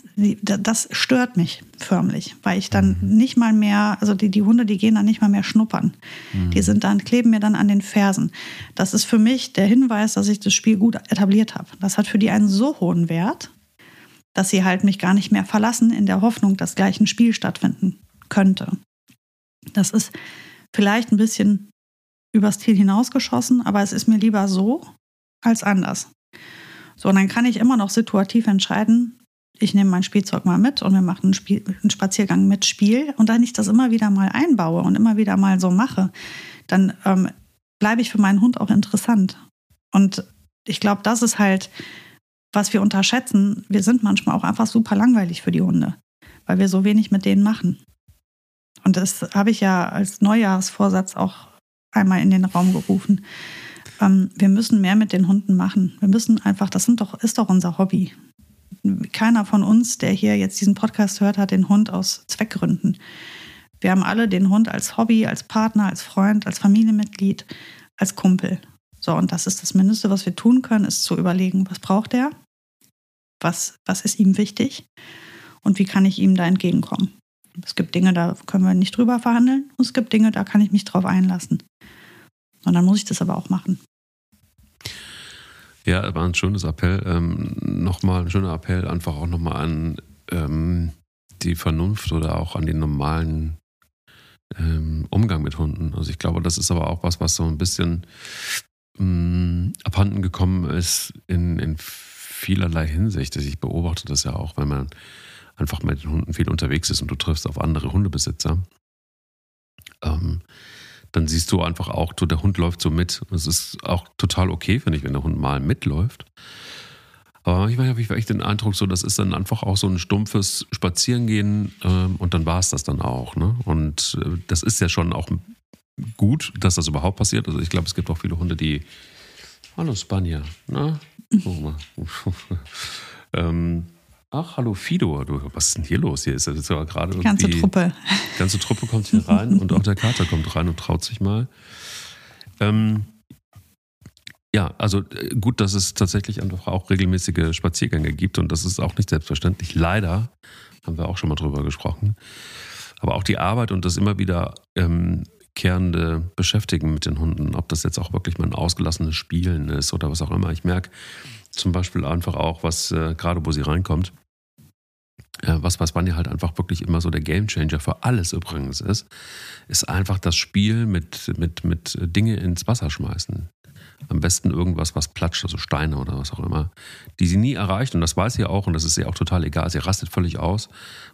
das stört mich förmlich, weil ich dann mhm. nicht mal mehr, also die, die Hunde, die gehen dann nicht mal mehr schnuppern. Mhm. Die sind dann, kleben mir dann an den Fersen. Das ist für mich der Hinweis, dass ich das Spiel gut etabliert habe. Das hat für die einen so hohen Wert, dass sie halt mich gar nicht mehr verlassen in der Hoffnung, dass gleich ein Spiel stattfinden könnte. Das ist vielleicht ein bisschen übers Ziel hinausgeschossen, aber es ist mir lieber so als anders. So, und dann kann ich immer noch situativ entscheiden, ich nehme mein Spielzeug mal mit und wir machen einen, Spiel, einen Spaziergang mit Spiel. Und wenn ich das immer wieder mal einbaue und immer wieder mal so mache, dann ähm, bleibe ich für meinen Hund auch interessant. Und ich glaube, das ist halt, was wir unterschätzen. Wir sind manchmal auch einfach super langweilig für die Hunde, weil wir so wenig mit denen machen. Und das habe ich ja als Neujahrsvorsatz auch einmal in den Raum gerufen. Ähm, wir müssen mehr mit den Hunden machen. Wir müssen einfach, das doch, ist doch unser Hobby. Keiner von uns, der hier jetzt diesen Podcast hört, hat den Hund aus Zweckgründen. Wir haben alle den Hund als Hobby, als Partner, als Freund, als Familienmitglied, als Kumpel. So, und das ist das Mindeste, was wir tun können, ist zu überlegen, was braucht er? Was, was ist ihm wichtig? Und wie kann ich ihm da entgegenkommen? Es gibt Dinge, da können wir nicht drüber verhandeln. Und es gibt Dinge, da kann ich mich drauf einlassen. Und dann muss ich das aber auch machen. Ja, war ein schönes Appell. Ähm, nochmal ein schöner Appell, einfach auch nochmal an ähm, die Vernunft oder auch an den normalen ähm, Umgang mit Hunden. Also ich glaube, das ist aber auch was, was so ein bisschen ähm, abhanden gekommen ist in, in vielerlei Hinsicht. Also ich beobachte das ja auch, wenn man einfach mit den Hunden viel unterwegs ist und du triffst auf andere Hundebesitzer. Ähm, dann siehst du einfach auch, der Hund läuft so mit. Es ist auch total okay, finde ich, wenn der Hund mal mitläuft. Aber manchmal habe ich echt den Eindruck, so, das ist dann einfach auch so ein stumpfes Spazierengehen ähm, und dann war es das dann auch. Ne? Und äh, das ist ja schon auch gut, dass das überhaupt passiert. Also ich glaube, es gibt auch viele Hunde, die. Hallo Spanier, na? Oh, mal. ähm, Ach, hallo Fido, du, was ist denn hier los? Hier ist jetzt ja gerade Die ganze Truppe. Die ganze Truppe kommt hier rein und auch der Kater kommt rein und traut sich mal. Ähm, ja, also äh, gut, dass es tatsächlich einfach auch regelmäßige Spaziergänge gibt und das ist auch nicht selbstverständlich. Leider haben wir auch schon mal drüber gesprochen. Aber auch die Arbeit und das immer wieder ähm, kehrende Beschäftigen mit den Hunden, ob das jetzt auch wirklich mal ein ausgelassenes Spielen ist oder was auch immer. Ich merke, zum Beispiel einfach auch, was äh, gerade wo sie reinkommt, äh, was, was Bunny halt einfach wirklich immer so der Gamechanger für alles übrigens ist, ist einfach das Spiel mit, mit, mit Dinge ins Wasser schmeißen. Am besten irgendwas, was platscht, also Steine oder was auch immer, die sie nie erreicht. Und das weiß sie auch und das ist ihr auch total egal. Sie rastet völlig aus,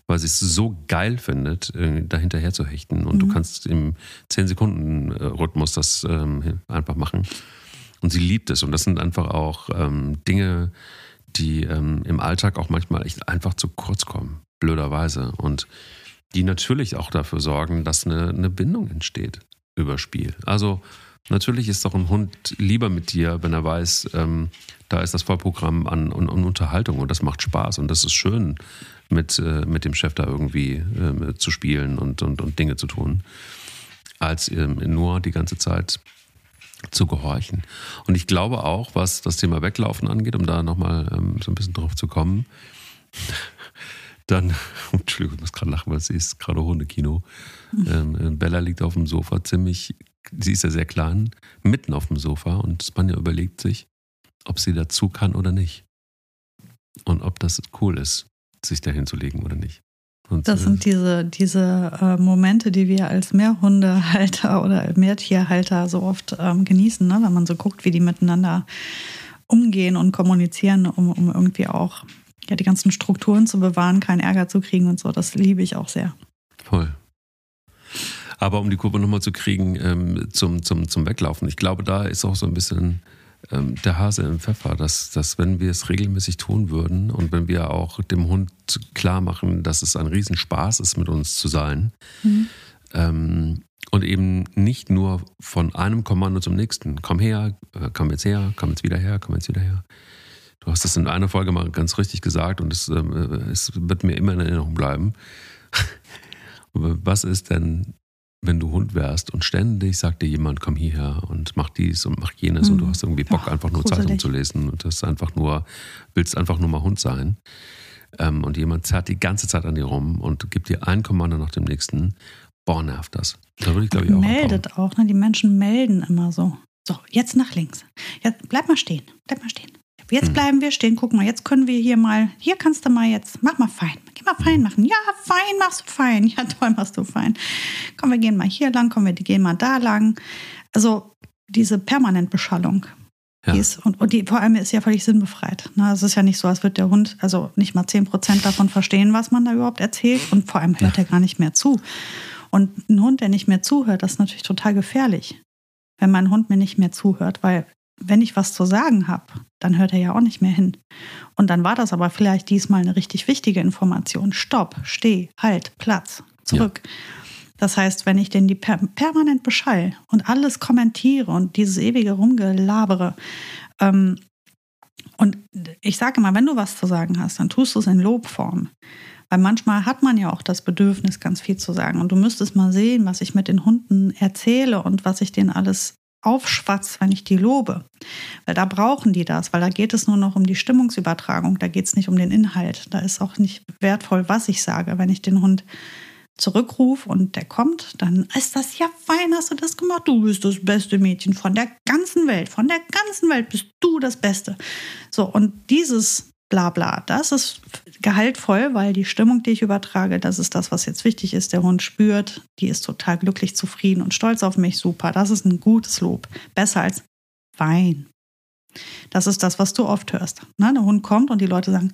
weil sie es so geil findet, äh, dahinterher zu hechten. Und mhm. du kannst im 10-Sekunden-Rhythmus das ähm, einfach machen. Und sie liebt es. Und das sind einfach auch ähm, Dinge, die ähm, im Alltag auch manchmal echt einfach zu kurz kommen, blöderweise. Und die natürlich auch dafür sorgen, dass eine, eine Bindung entsteht über Spiel. Also natürlich ist doch ein Hund lieber mit dir, wenn er weiß, ähm, da ist das Vollprogramm an, an, an, Unterhaltung und das macht Spaß und das ist schön, mit, äh, mit dem Chef da irgendwie äh, zu spielen und, und, und Dinge zu tun, als ähm, nur die ganze Zeit zu gehorchen. Und ich glaube auch, was das Thema Weglaufen angeht, um da nochmal ähm, so ein bisschen drauf zu kommen, dann, Entschuldigung, ich muss gerade lachen, weil sie ist gerade Hundekino. Ähm, äh, Bella liegt auf dem Sofa, ziemlich, sie ist ja sehr klein, mitten auf dem Sofa und Spanja überlegt sich, ob sie dazu kann oder nicht. Und ob das cool ist, sich da hinzulegen oder nicht. Und das sind diese, diese äh, Momente, die wir als Mehrhundehalter oder Mehrtierhalter so oft ähm, genießen, ne? wenn man so guckt, wie die miteinander umgehen und kommunizieren, um, um irgendwie auch ja, die ganzen Strukturen zu bewahren, keinen Ärger zu kriegen und so. Das liebe ich auch sehr. Voll. Aber um die Kurve nochmal zu kriegen ähm, zum, zum, zum Weglaufen, ich glaube, da ist auch so ein bisschen ähm, der Hase im Pfeffer, dass, dass wenn wir es regelmäßig tun würden und wenn wir auch dem Hund klar machen, dass es ein Riesenspaß ist, mit uns zu sein, mhm. ähm, und eben nicht nur von einem Kommando zum nächsten, komm her, äh, komm jetzt her, komm jetzt wieder her, komm jetzt wieder her. Du hast das in einer Folge mal ganz richtig gesagt und es, äh, es wird mir immer in Erinnerung bleiben. Was ist denn, wenn du Hund wärst und ständig sagt dir jemand, komm hierher und mach dies und mach jenes mhm. und du hm. hast irgendwie Bock, Ach, einfach nur gruselig. Zeitung zu lesen und das einfach nur, willst einfach nur mal Hund sein. Ähm, und jemand zerrt die ganze Zeit an dir rum und gibt dir ein Kommando nach dem nächsten. Boah, nervt das. Da würde ich, glaube ich, auch. Meldet abhauen. auch, ne? Die Menschen melden immer so. So, jetzt nach links. Jetzt bleib mal stehen. Bleib mal stehen. Jetzt hm. bleiben wir stehen. Guck mal, jetzt können wir hier mal, hier kannst du mal jetzt, mach mal fein. Geh mal fein machen. Ja, fein machst du fein. Ja, toll machst du fein. Komm, wir gehen mal hier lang, komm, wir gehen mal da lang. Also diese Permanentbeschallung. Ja. Die ist, und, und die vor allem ist ja völlig sinnbefreit. Ne? Es ist ja nicht so, als würde der Hund also nicht mal 10% davon verstehen, was man da überhaupt erzählt. Und vor allem hört ja. er gar nicht mehr zu. Und ein Hund, der nicht mehr zuhört, das ist natürlich total gefährlich. Wenn mein Hund mir nicht mehr zuhört, weil wenn ich was zu sagen habe, dann hört er ja auch nicht mehr hin. Und dann war das aber vielleicht diesmal eine richtig wichtige Information. Stopp, steh, halt, Platz, zurück. Ja. Das heißt, wenn ich den die per permanent beschall und alles kommentiere und dieses ewige Rumgelabere, ähm, und ich sage mal, wenn du was zu sagen hast, dann tust du es in Lobform. Weil manchmal hat man ja auch das Bedürfnis, ganz viel zu sagen. Und du müsstest mal sehen, was ich mit den Hunden erzähle und was ich denen alles aufschwatzt, wenn ich die lobe. Weil da brauchen die das, weil da geht es nur noch um die Stimmungsübertragung, da geht es nicht um den Inhalt. Da ist auch nicht wertvoll, was ich sage. Wenn ich den Hund zurückrufe und der kommt, dann ist das ja fein, hast du das gemacht. Du bist das beste Mädchen von der ganzen Welt. Von der ganzen Welt bist du das Beste. So, und dieses bla bla. Das ist gehaltvoll, weil die Stimmung, die ich übertrage, das ist das, was jetzt wichtig ist. Der Hund spürt, die ist total glücklich, zufrieden und stolz auf mich. Super, das ist ein gutes Lob. Besser als Wein. Das ist das, was du oft hörst. Ne? Der Hund kommt und die Leute sagen,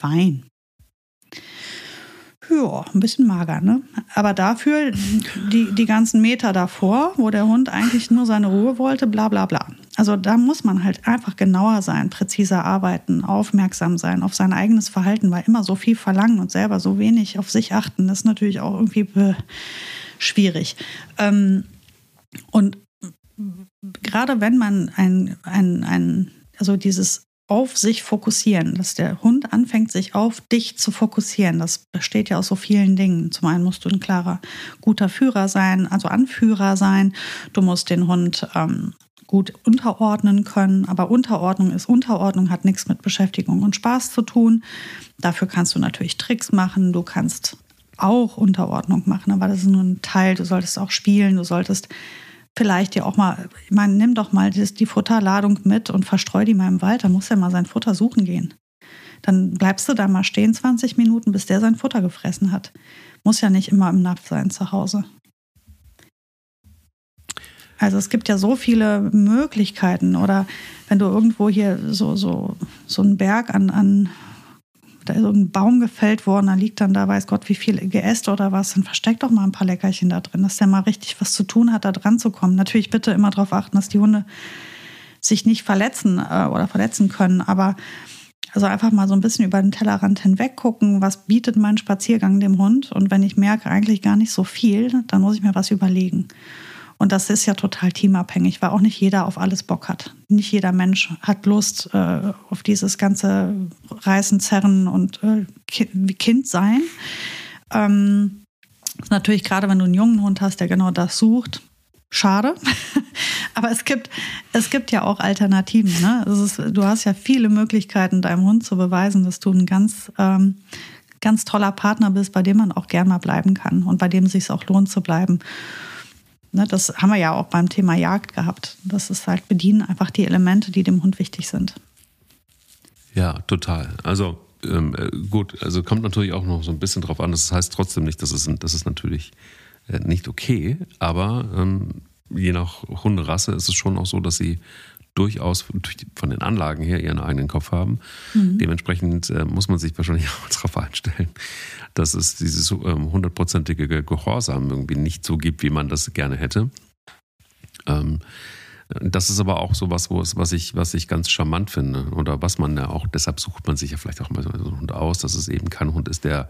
Wein. Ja, ein bisschen mager, ne? Aber dafür die, die ganzen Meter davor, wo der Hund eigentlich nur seine Ruhe wollte, bla bla bla. Also da muss man halt einfach genauer sein, präziser arbeiten, aufmerksam sein auf sein eigenes Verhalten, weil immer so viel verlangen und selber so wenig auf sich achten, das ist natürlich auch irgendwie schwierig. Ähm, und gerade wenn man ein, ein, ein also dieses auf sich fokussieren, dass der Hund anfängt, sich auf dich zu fokussieren. Das besteht ja aus so vielen Dingen. Zum einen musst du ein klarer, guter Führer sein, also Anführer sein. Du musst den Hund ähm, gut unterordnen können. Aber Unterordnung ist Unterordnung, hat nichts mit Beschäftigung und Spaß zu tun. Dafür kannst du natürlich Tricks machen. Du kannst auch Unterordnung machen, aber das ist nur ein Teil. Du solltest auch spielen, du solltest vielleicht dir auch mal, ich meine, nimm doch mal die Futterladung mit und verstreu die mal im Wald, dann muss er mal sein Futter suchen gehen. Dann bleibst du da mal stehen 20 Minuten, bis der sein Futter gefressen hat. Muss ja nicht immer im Napf sein zu Hause. Also es gibt ja so viele Möglichkeiten. Oder wenn du irgendwo hier so, so, so einen Berg an, an da ist ein Baum gefällt worden, da liegt dann da, weiß Gott, wie viel Geäste oder was, dann versteckt doch mal ein paar Leckerchen da drin, dass der mal richtig was zu tun hat, da dran zu kommen. Natürlich bitte immer darauf achten, dass die Hunde sich nicht verletzen äh, oder verletzen können, aber also einfach mal so ein bisschen über den Tellerrand hinweg gucken, was bietet mein Spaziergang dem Hund und wenn ich merke eigentlich gar nicht so viel, dann muss ich mir was überlegen. Und das ist ja total teamabhängig, weil auch nicht jeder auf alles Bock hat. Nicht jeder Mensch hat Lust äh, auf dieses ganze Reißen, Zerren und äh, Kind sein. Ähm, natürlich gerade, wenn du einen jungen Hund hast, der genau das sucht, schade. Aber es gibt, es gibt ja auch Alternativen. Ne? Ist, du hast ja viele Möglichkeiten, deinem Hund zu beweisen, dass du ein ganz, ähm, ganz toller Partner bist, bei dem man auch gern mal bleiben kann und bei dem es sich auch lohnt zu bleiben. Ne, das haben wir ja auch beim Thema Jagd gehabt. Das ist halt bedienen einfach die Elemente, die dem Hund wichtig sind. Ja, total. Also ähm, äh, gut, also kommt natürlich auch noch so ein bisschen drauf an. Das heißt trotzdem nicht, dass es, das ist natürlich äh, nicht okay, aber ähm, je nach Hunderasse ist es schon auch so, dass sie durchaus von den Anlagen her ihren eigenen Kopf haben. Mhm. Dementsprechend äh, muss man sich wahrscheinlich auch darauf einstellen, dass es dieses ähm, hundertprozentige Gehorsam irgendwie nicht so gibt, wie man das gerne hätte. Ähm, Das ist aber auch so was, was ich, was ich ganz charmant finde. Oder was man ja auch, deshalb sucht man sich ja vielleicht auch mal so einen Hund aus, dass es eben kein Hund ist, der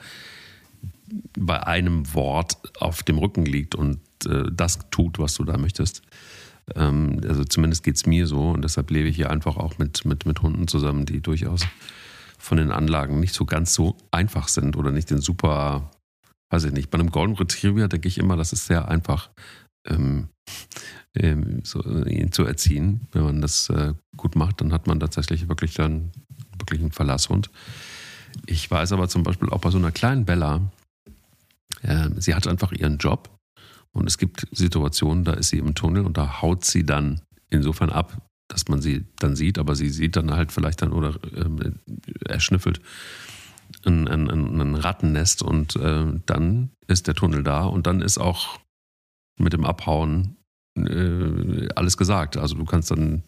bei einem Wort auf dem Rücken liegt und äh, das tut, was du da möchtest. Ähm, also zumindest geht es mir so und deshalb lebe ich hier einfach auch mit, mit, mit Hunden zusammen, die durchaus von den Anlagen nicht so ganz so einfach sind oder nicht den super, weiß ich nicht. Bei einem Golden Retriever denke ich immer, das ist sehr einfach, ähm, ähm, so, ihn zu erziehen. Wenn man das äh, gut macht, dann hat man tatsächlich wirklich dann wirklich einen Verlasshund. Ich weiß aber zum Beispiel auch bei so einer kleinen Bella, äh, sie hat einfach ihren Job und es gibt Situationen, da ist sie im Tunnel und da haut sie dann insofern ab, dass man sie dann sieht, aber sie sieht dann halt vielleicht dann oder äh, erschnüffelt ein, ein, ein Rattennest und äh, dann ist der Tunnel da und dann ist auch mit dem Abhauen äh, alles gesagt. Also du kannst dann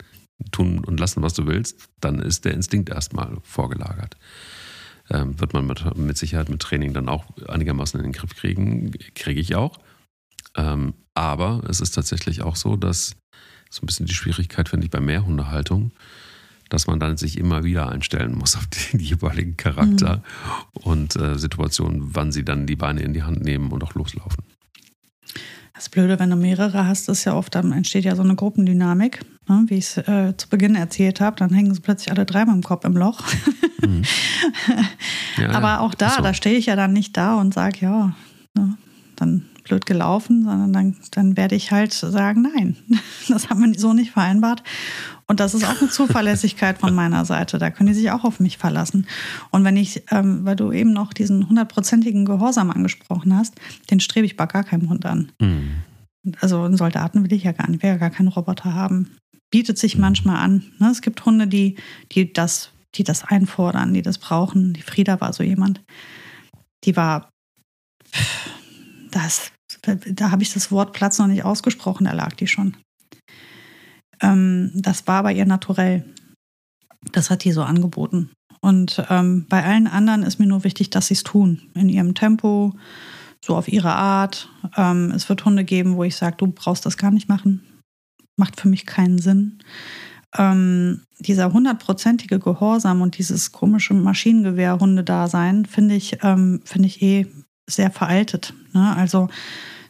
tun und lassen, was du willst, dann ist der Instinkt erstmal vorgelagert. Ähm, wird man mit, mit, Sicherheit mit Training dann auch einigermaßen in den Griff kriegen, kriege ich auch. Ähm, aber es ist tatsächlich auch so, dass so ein bisschen die Schwierigkeit, finde ich, bei Mehrhundehaltung, dass man dann sich immer wieder einstellen muss auf den jeweiligen Charakter mhm. und äh, Situationen, wann sie dann die Beine in die Hand nehmen und auch loslaufen. Das Blöde, wenn du mehrere hast, ist ja oft, dann entsteht ja so eine Gruppendynamik, ne? wie ich es äh, zu Beginn erzählt habe. Dann hängen sie plötzlich alle dreimal im Kopf im Loch. Mhm. Ja, Aber auch da, so. da stehe ich ja dann nicht da und sage, ja, ne, dann blöd gelaufen, sondern dann, dann werde ich halt sagen, nein, das haben wir so nicht vereinbart. Und das ist auch eine Zuverlässigkeit von meiner Seite. Da können die sich auch auf mich verlassen. Und wenn ich, ähm, weil du eben noch diesen hundertprozentigen Gehorsam angesprochen hast, den strebe ich bei gar keinem Hund an. Mhm. Also einen Soldaten will ich ja gar nicht, will ja gar keinen Roboter haben. Bietet sich mhm. manchmal an. Ne? Es gibt Hunde, die, die, das, die das einfordern, die das brauchen. Die Frieda war so jemand. Die war, das, da habe ich das Wort Platz noch nicht ausgesprochen, da lag die schon. Ähm, das war bei ihr naturell. Das hat die so angeboten. Und ähm, bei allen anderen ist mir nur wichtig, dass sie es tun. In ihrem Tempo, so auf ihre Art. Ähm, es wird Hunde geben, wo ich sage, du brauchst das gar nicht machen. Macht für mich keinen Sinn. Ähm, dieser hundertprozentige Gehorsam und dieses komische Maschinengewehr-Hundedasein finde ich, ähm, finde ich eh sehr veraltet. Ne? Also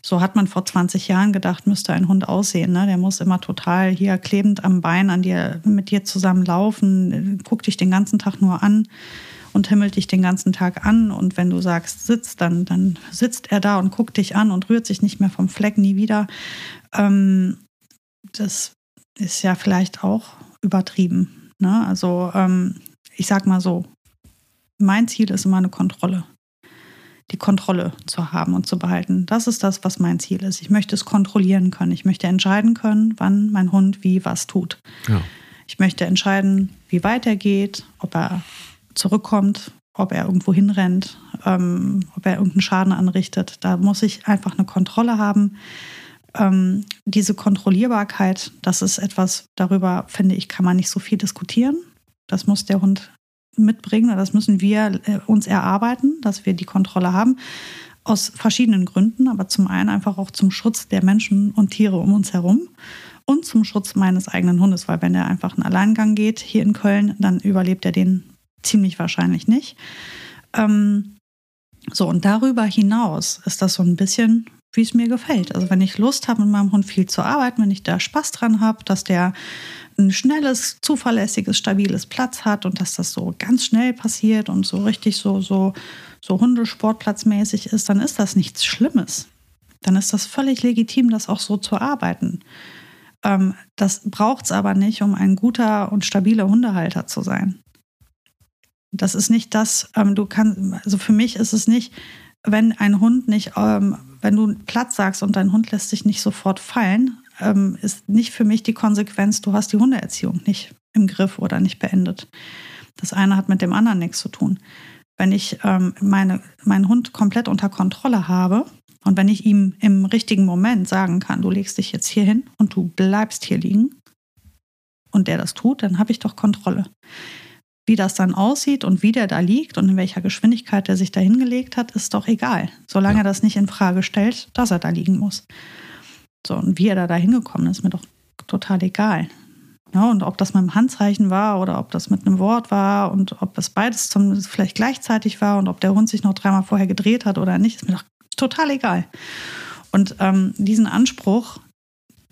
so hat man vor 20 Jahren gedacht, müsste ein Hund aussehen. Ne? Der muss immer total hier klebend am Bein an dir, mit dir zusammen laufen, guckt dich den ganzen Tag nur an und himmelt dich den ganzen Tag an. Und wenn du sagst, sitz, dann, dann sitzt er da und guckt dich an und rührt sich nicht mehr vom Fleck nie wieder. Ähm, das ist ja vielleicht auch übertrieben. Ne? Also ähm, ich sag mal so, mein Ziel ist immer eine Kontrolle die Kontrolle zu haben und zu behalten. Das ist das, was mein Ziel ist. Ich möchte es kontrollieren können. Ich möchte entscheiden können, wann mein Hund wie was tut. Ja. Ich möchte entscheiden, wie weit er geht, ob er zurückkommt, ob er irgendwo hinrennt, ähm, ob er irgendeinen Schaden anrichtet. Da muss ich einfach eine Kontrolle haben. Ähm, diese Kontrollierbarkeit, das ist etwas, darüber finde ich, kann man nicht so viel diskutieren. Das muss der Hund mitbringen, das müssen wir äh, uns erarbeiten, dass wir die Kontrolle haben. Aus verschiedenen Gründen, aber zum einen einfach auch zum Schutz der Menschen und Tiere um uns herum und zum Schutz meines eigenen Hundes, weil wenn er einfach einen Alleingang geht hier in Köln, dann überlebt er den ziemlich wahrscheinlich nicht. Ähm, so, und darüber hinaus ist das so ein bisschen, wie es mir gefällt. Also wenn ich Lust habe, mit meinem Hund viel zu arbeiten, wenn ich da Spaß dran habe, dass der ein schnelles, zuverlässiges, stabiles Platz hat und dass das so ganz schnell passiert und so richtig so, so, so Hundesportplatzmäßig ist, dann ist das nichts Schlimmes. Dann ist das völlig legitim, das auch so zu arbeiten. Ähm, das braucht es aber nicht, um ein guter und stabiler Hundehalter zu sein. Das ist nicht das, ähm, du kannst, also für mich ist es nicht, wenn ein Hund nicht, ähm, wenn du Platz sagst und dein Hund lässt sich nicht sofort fallen, ähm, ist nicht für mich die Konsequenz, du hast die Hundeerziehung nicht im Griff oder nicht beendet. Das eine hat mit dem anderen nichts zu tun. Wenn ich ähm, meine, meinen Hund komplett unter Kontrolle habe und wenn ich ihm im richtigen Moment sagen kann, du legst dich jetzt hier hin und du bleibst hier liegen und der das tut, dann habe ich doch Kontrolle. Wie das dann aussieht und wie der da liegt und in welcher Geschwindigkeit er sich da hingelegt hat, ist doch egal, solange ja. er das nicht in Frage stellt, dass er da liegen muss. So, und wie er da, hingekommen ist, mir doch total egal. Ja, und ob das mit einem Handzeichen war oder ob das mit einem Wort war und ob das beides zum, vielleicht gleichzeitig war und ob der Hund sich noch dreimal vorher gedreht hat oder nicht, ist mir doch total egal. Und ähm, diesen Anspruch,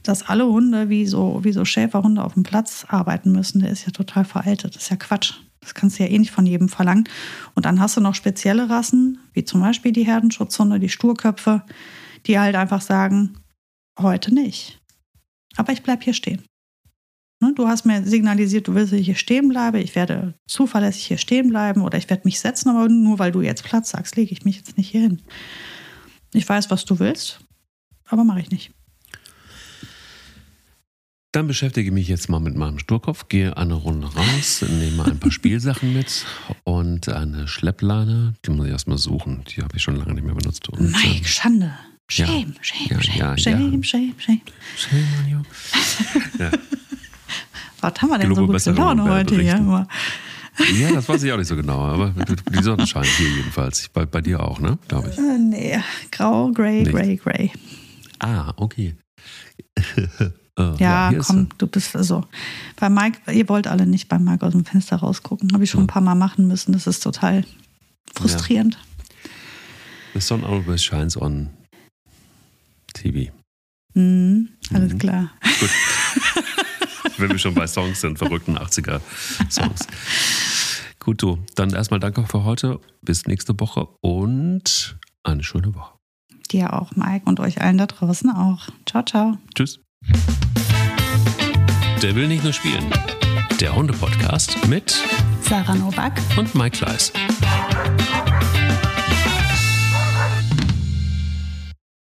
dass alle Hunde wie so, wie so Schäferhunde auf dem Platz arbeiten müssen, der ist ja total veraltet. Das ist ja Quatsch. Das kannst du ja eh nicht von jedem verlangen. Und dann hast du noch spezielle Rassen, wie zum Beispiel die Herdenschutzhunde, die Sturköpfe, die halt einfach sagen, heute nicht. Aber ich bleib hier stehen. Ne, du hast mir signalisiert, du willst, hier stehen bleibe. Ich werde zuverlässig hier stehen bleiben oder ich werde mich setzen, aber nur weil du jetzt Platz sagst, lege ich mich jetzt nicht hier hin. Ich weiß, was du willst, aber mache ich nicht. Dann beschäftige ich mich jetzt mal mit meinem Sturkopf, gehe eine Runde raus, nehme ein paar Spielsachen mit und eine Schleppleine. Die muss ich erstmal suchen. Die habe ich schon lange nicht mehr benutzt. Und, Mike, Schande. Shame, ja, shame, ja, shame, ja, shame, shame, shame. Shame on you. Was haben wir denn Gelobe so gute Laune heute hier? ja, das weiß ich auch nicht so genau, aber die Sonne scheint hier jedenfalls. Bei, bei dir auch, ne? Glaube ich. Äh, nee, grau, grey, Nicht. grey, grey. Ah, okay. Äh, Ja, komm, du bist also. Bei Mike, ihr wollt alle nicht bei Mike aus dem Fenster rausgucken. Habe ich schon ein paar Mal machen müssen. Das ist total frustrierend. The sun always shines on TV. Mhm, alles Mhm. klar. Gut. Wenn wir schon bei Songs sind, verrückten 80er-Songs. Gut, du. Dann erstmal danke für heute. Bis nächste Woche und eine schöne Woche. Dir auch, Mike, und euch allen da draußen auch. Ciao, ciao. Tschüss. Der will nicht nur spielen. Der Hunde-Podcast mit Sarah Novak. und Mike Kleiss.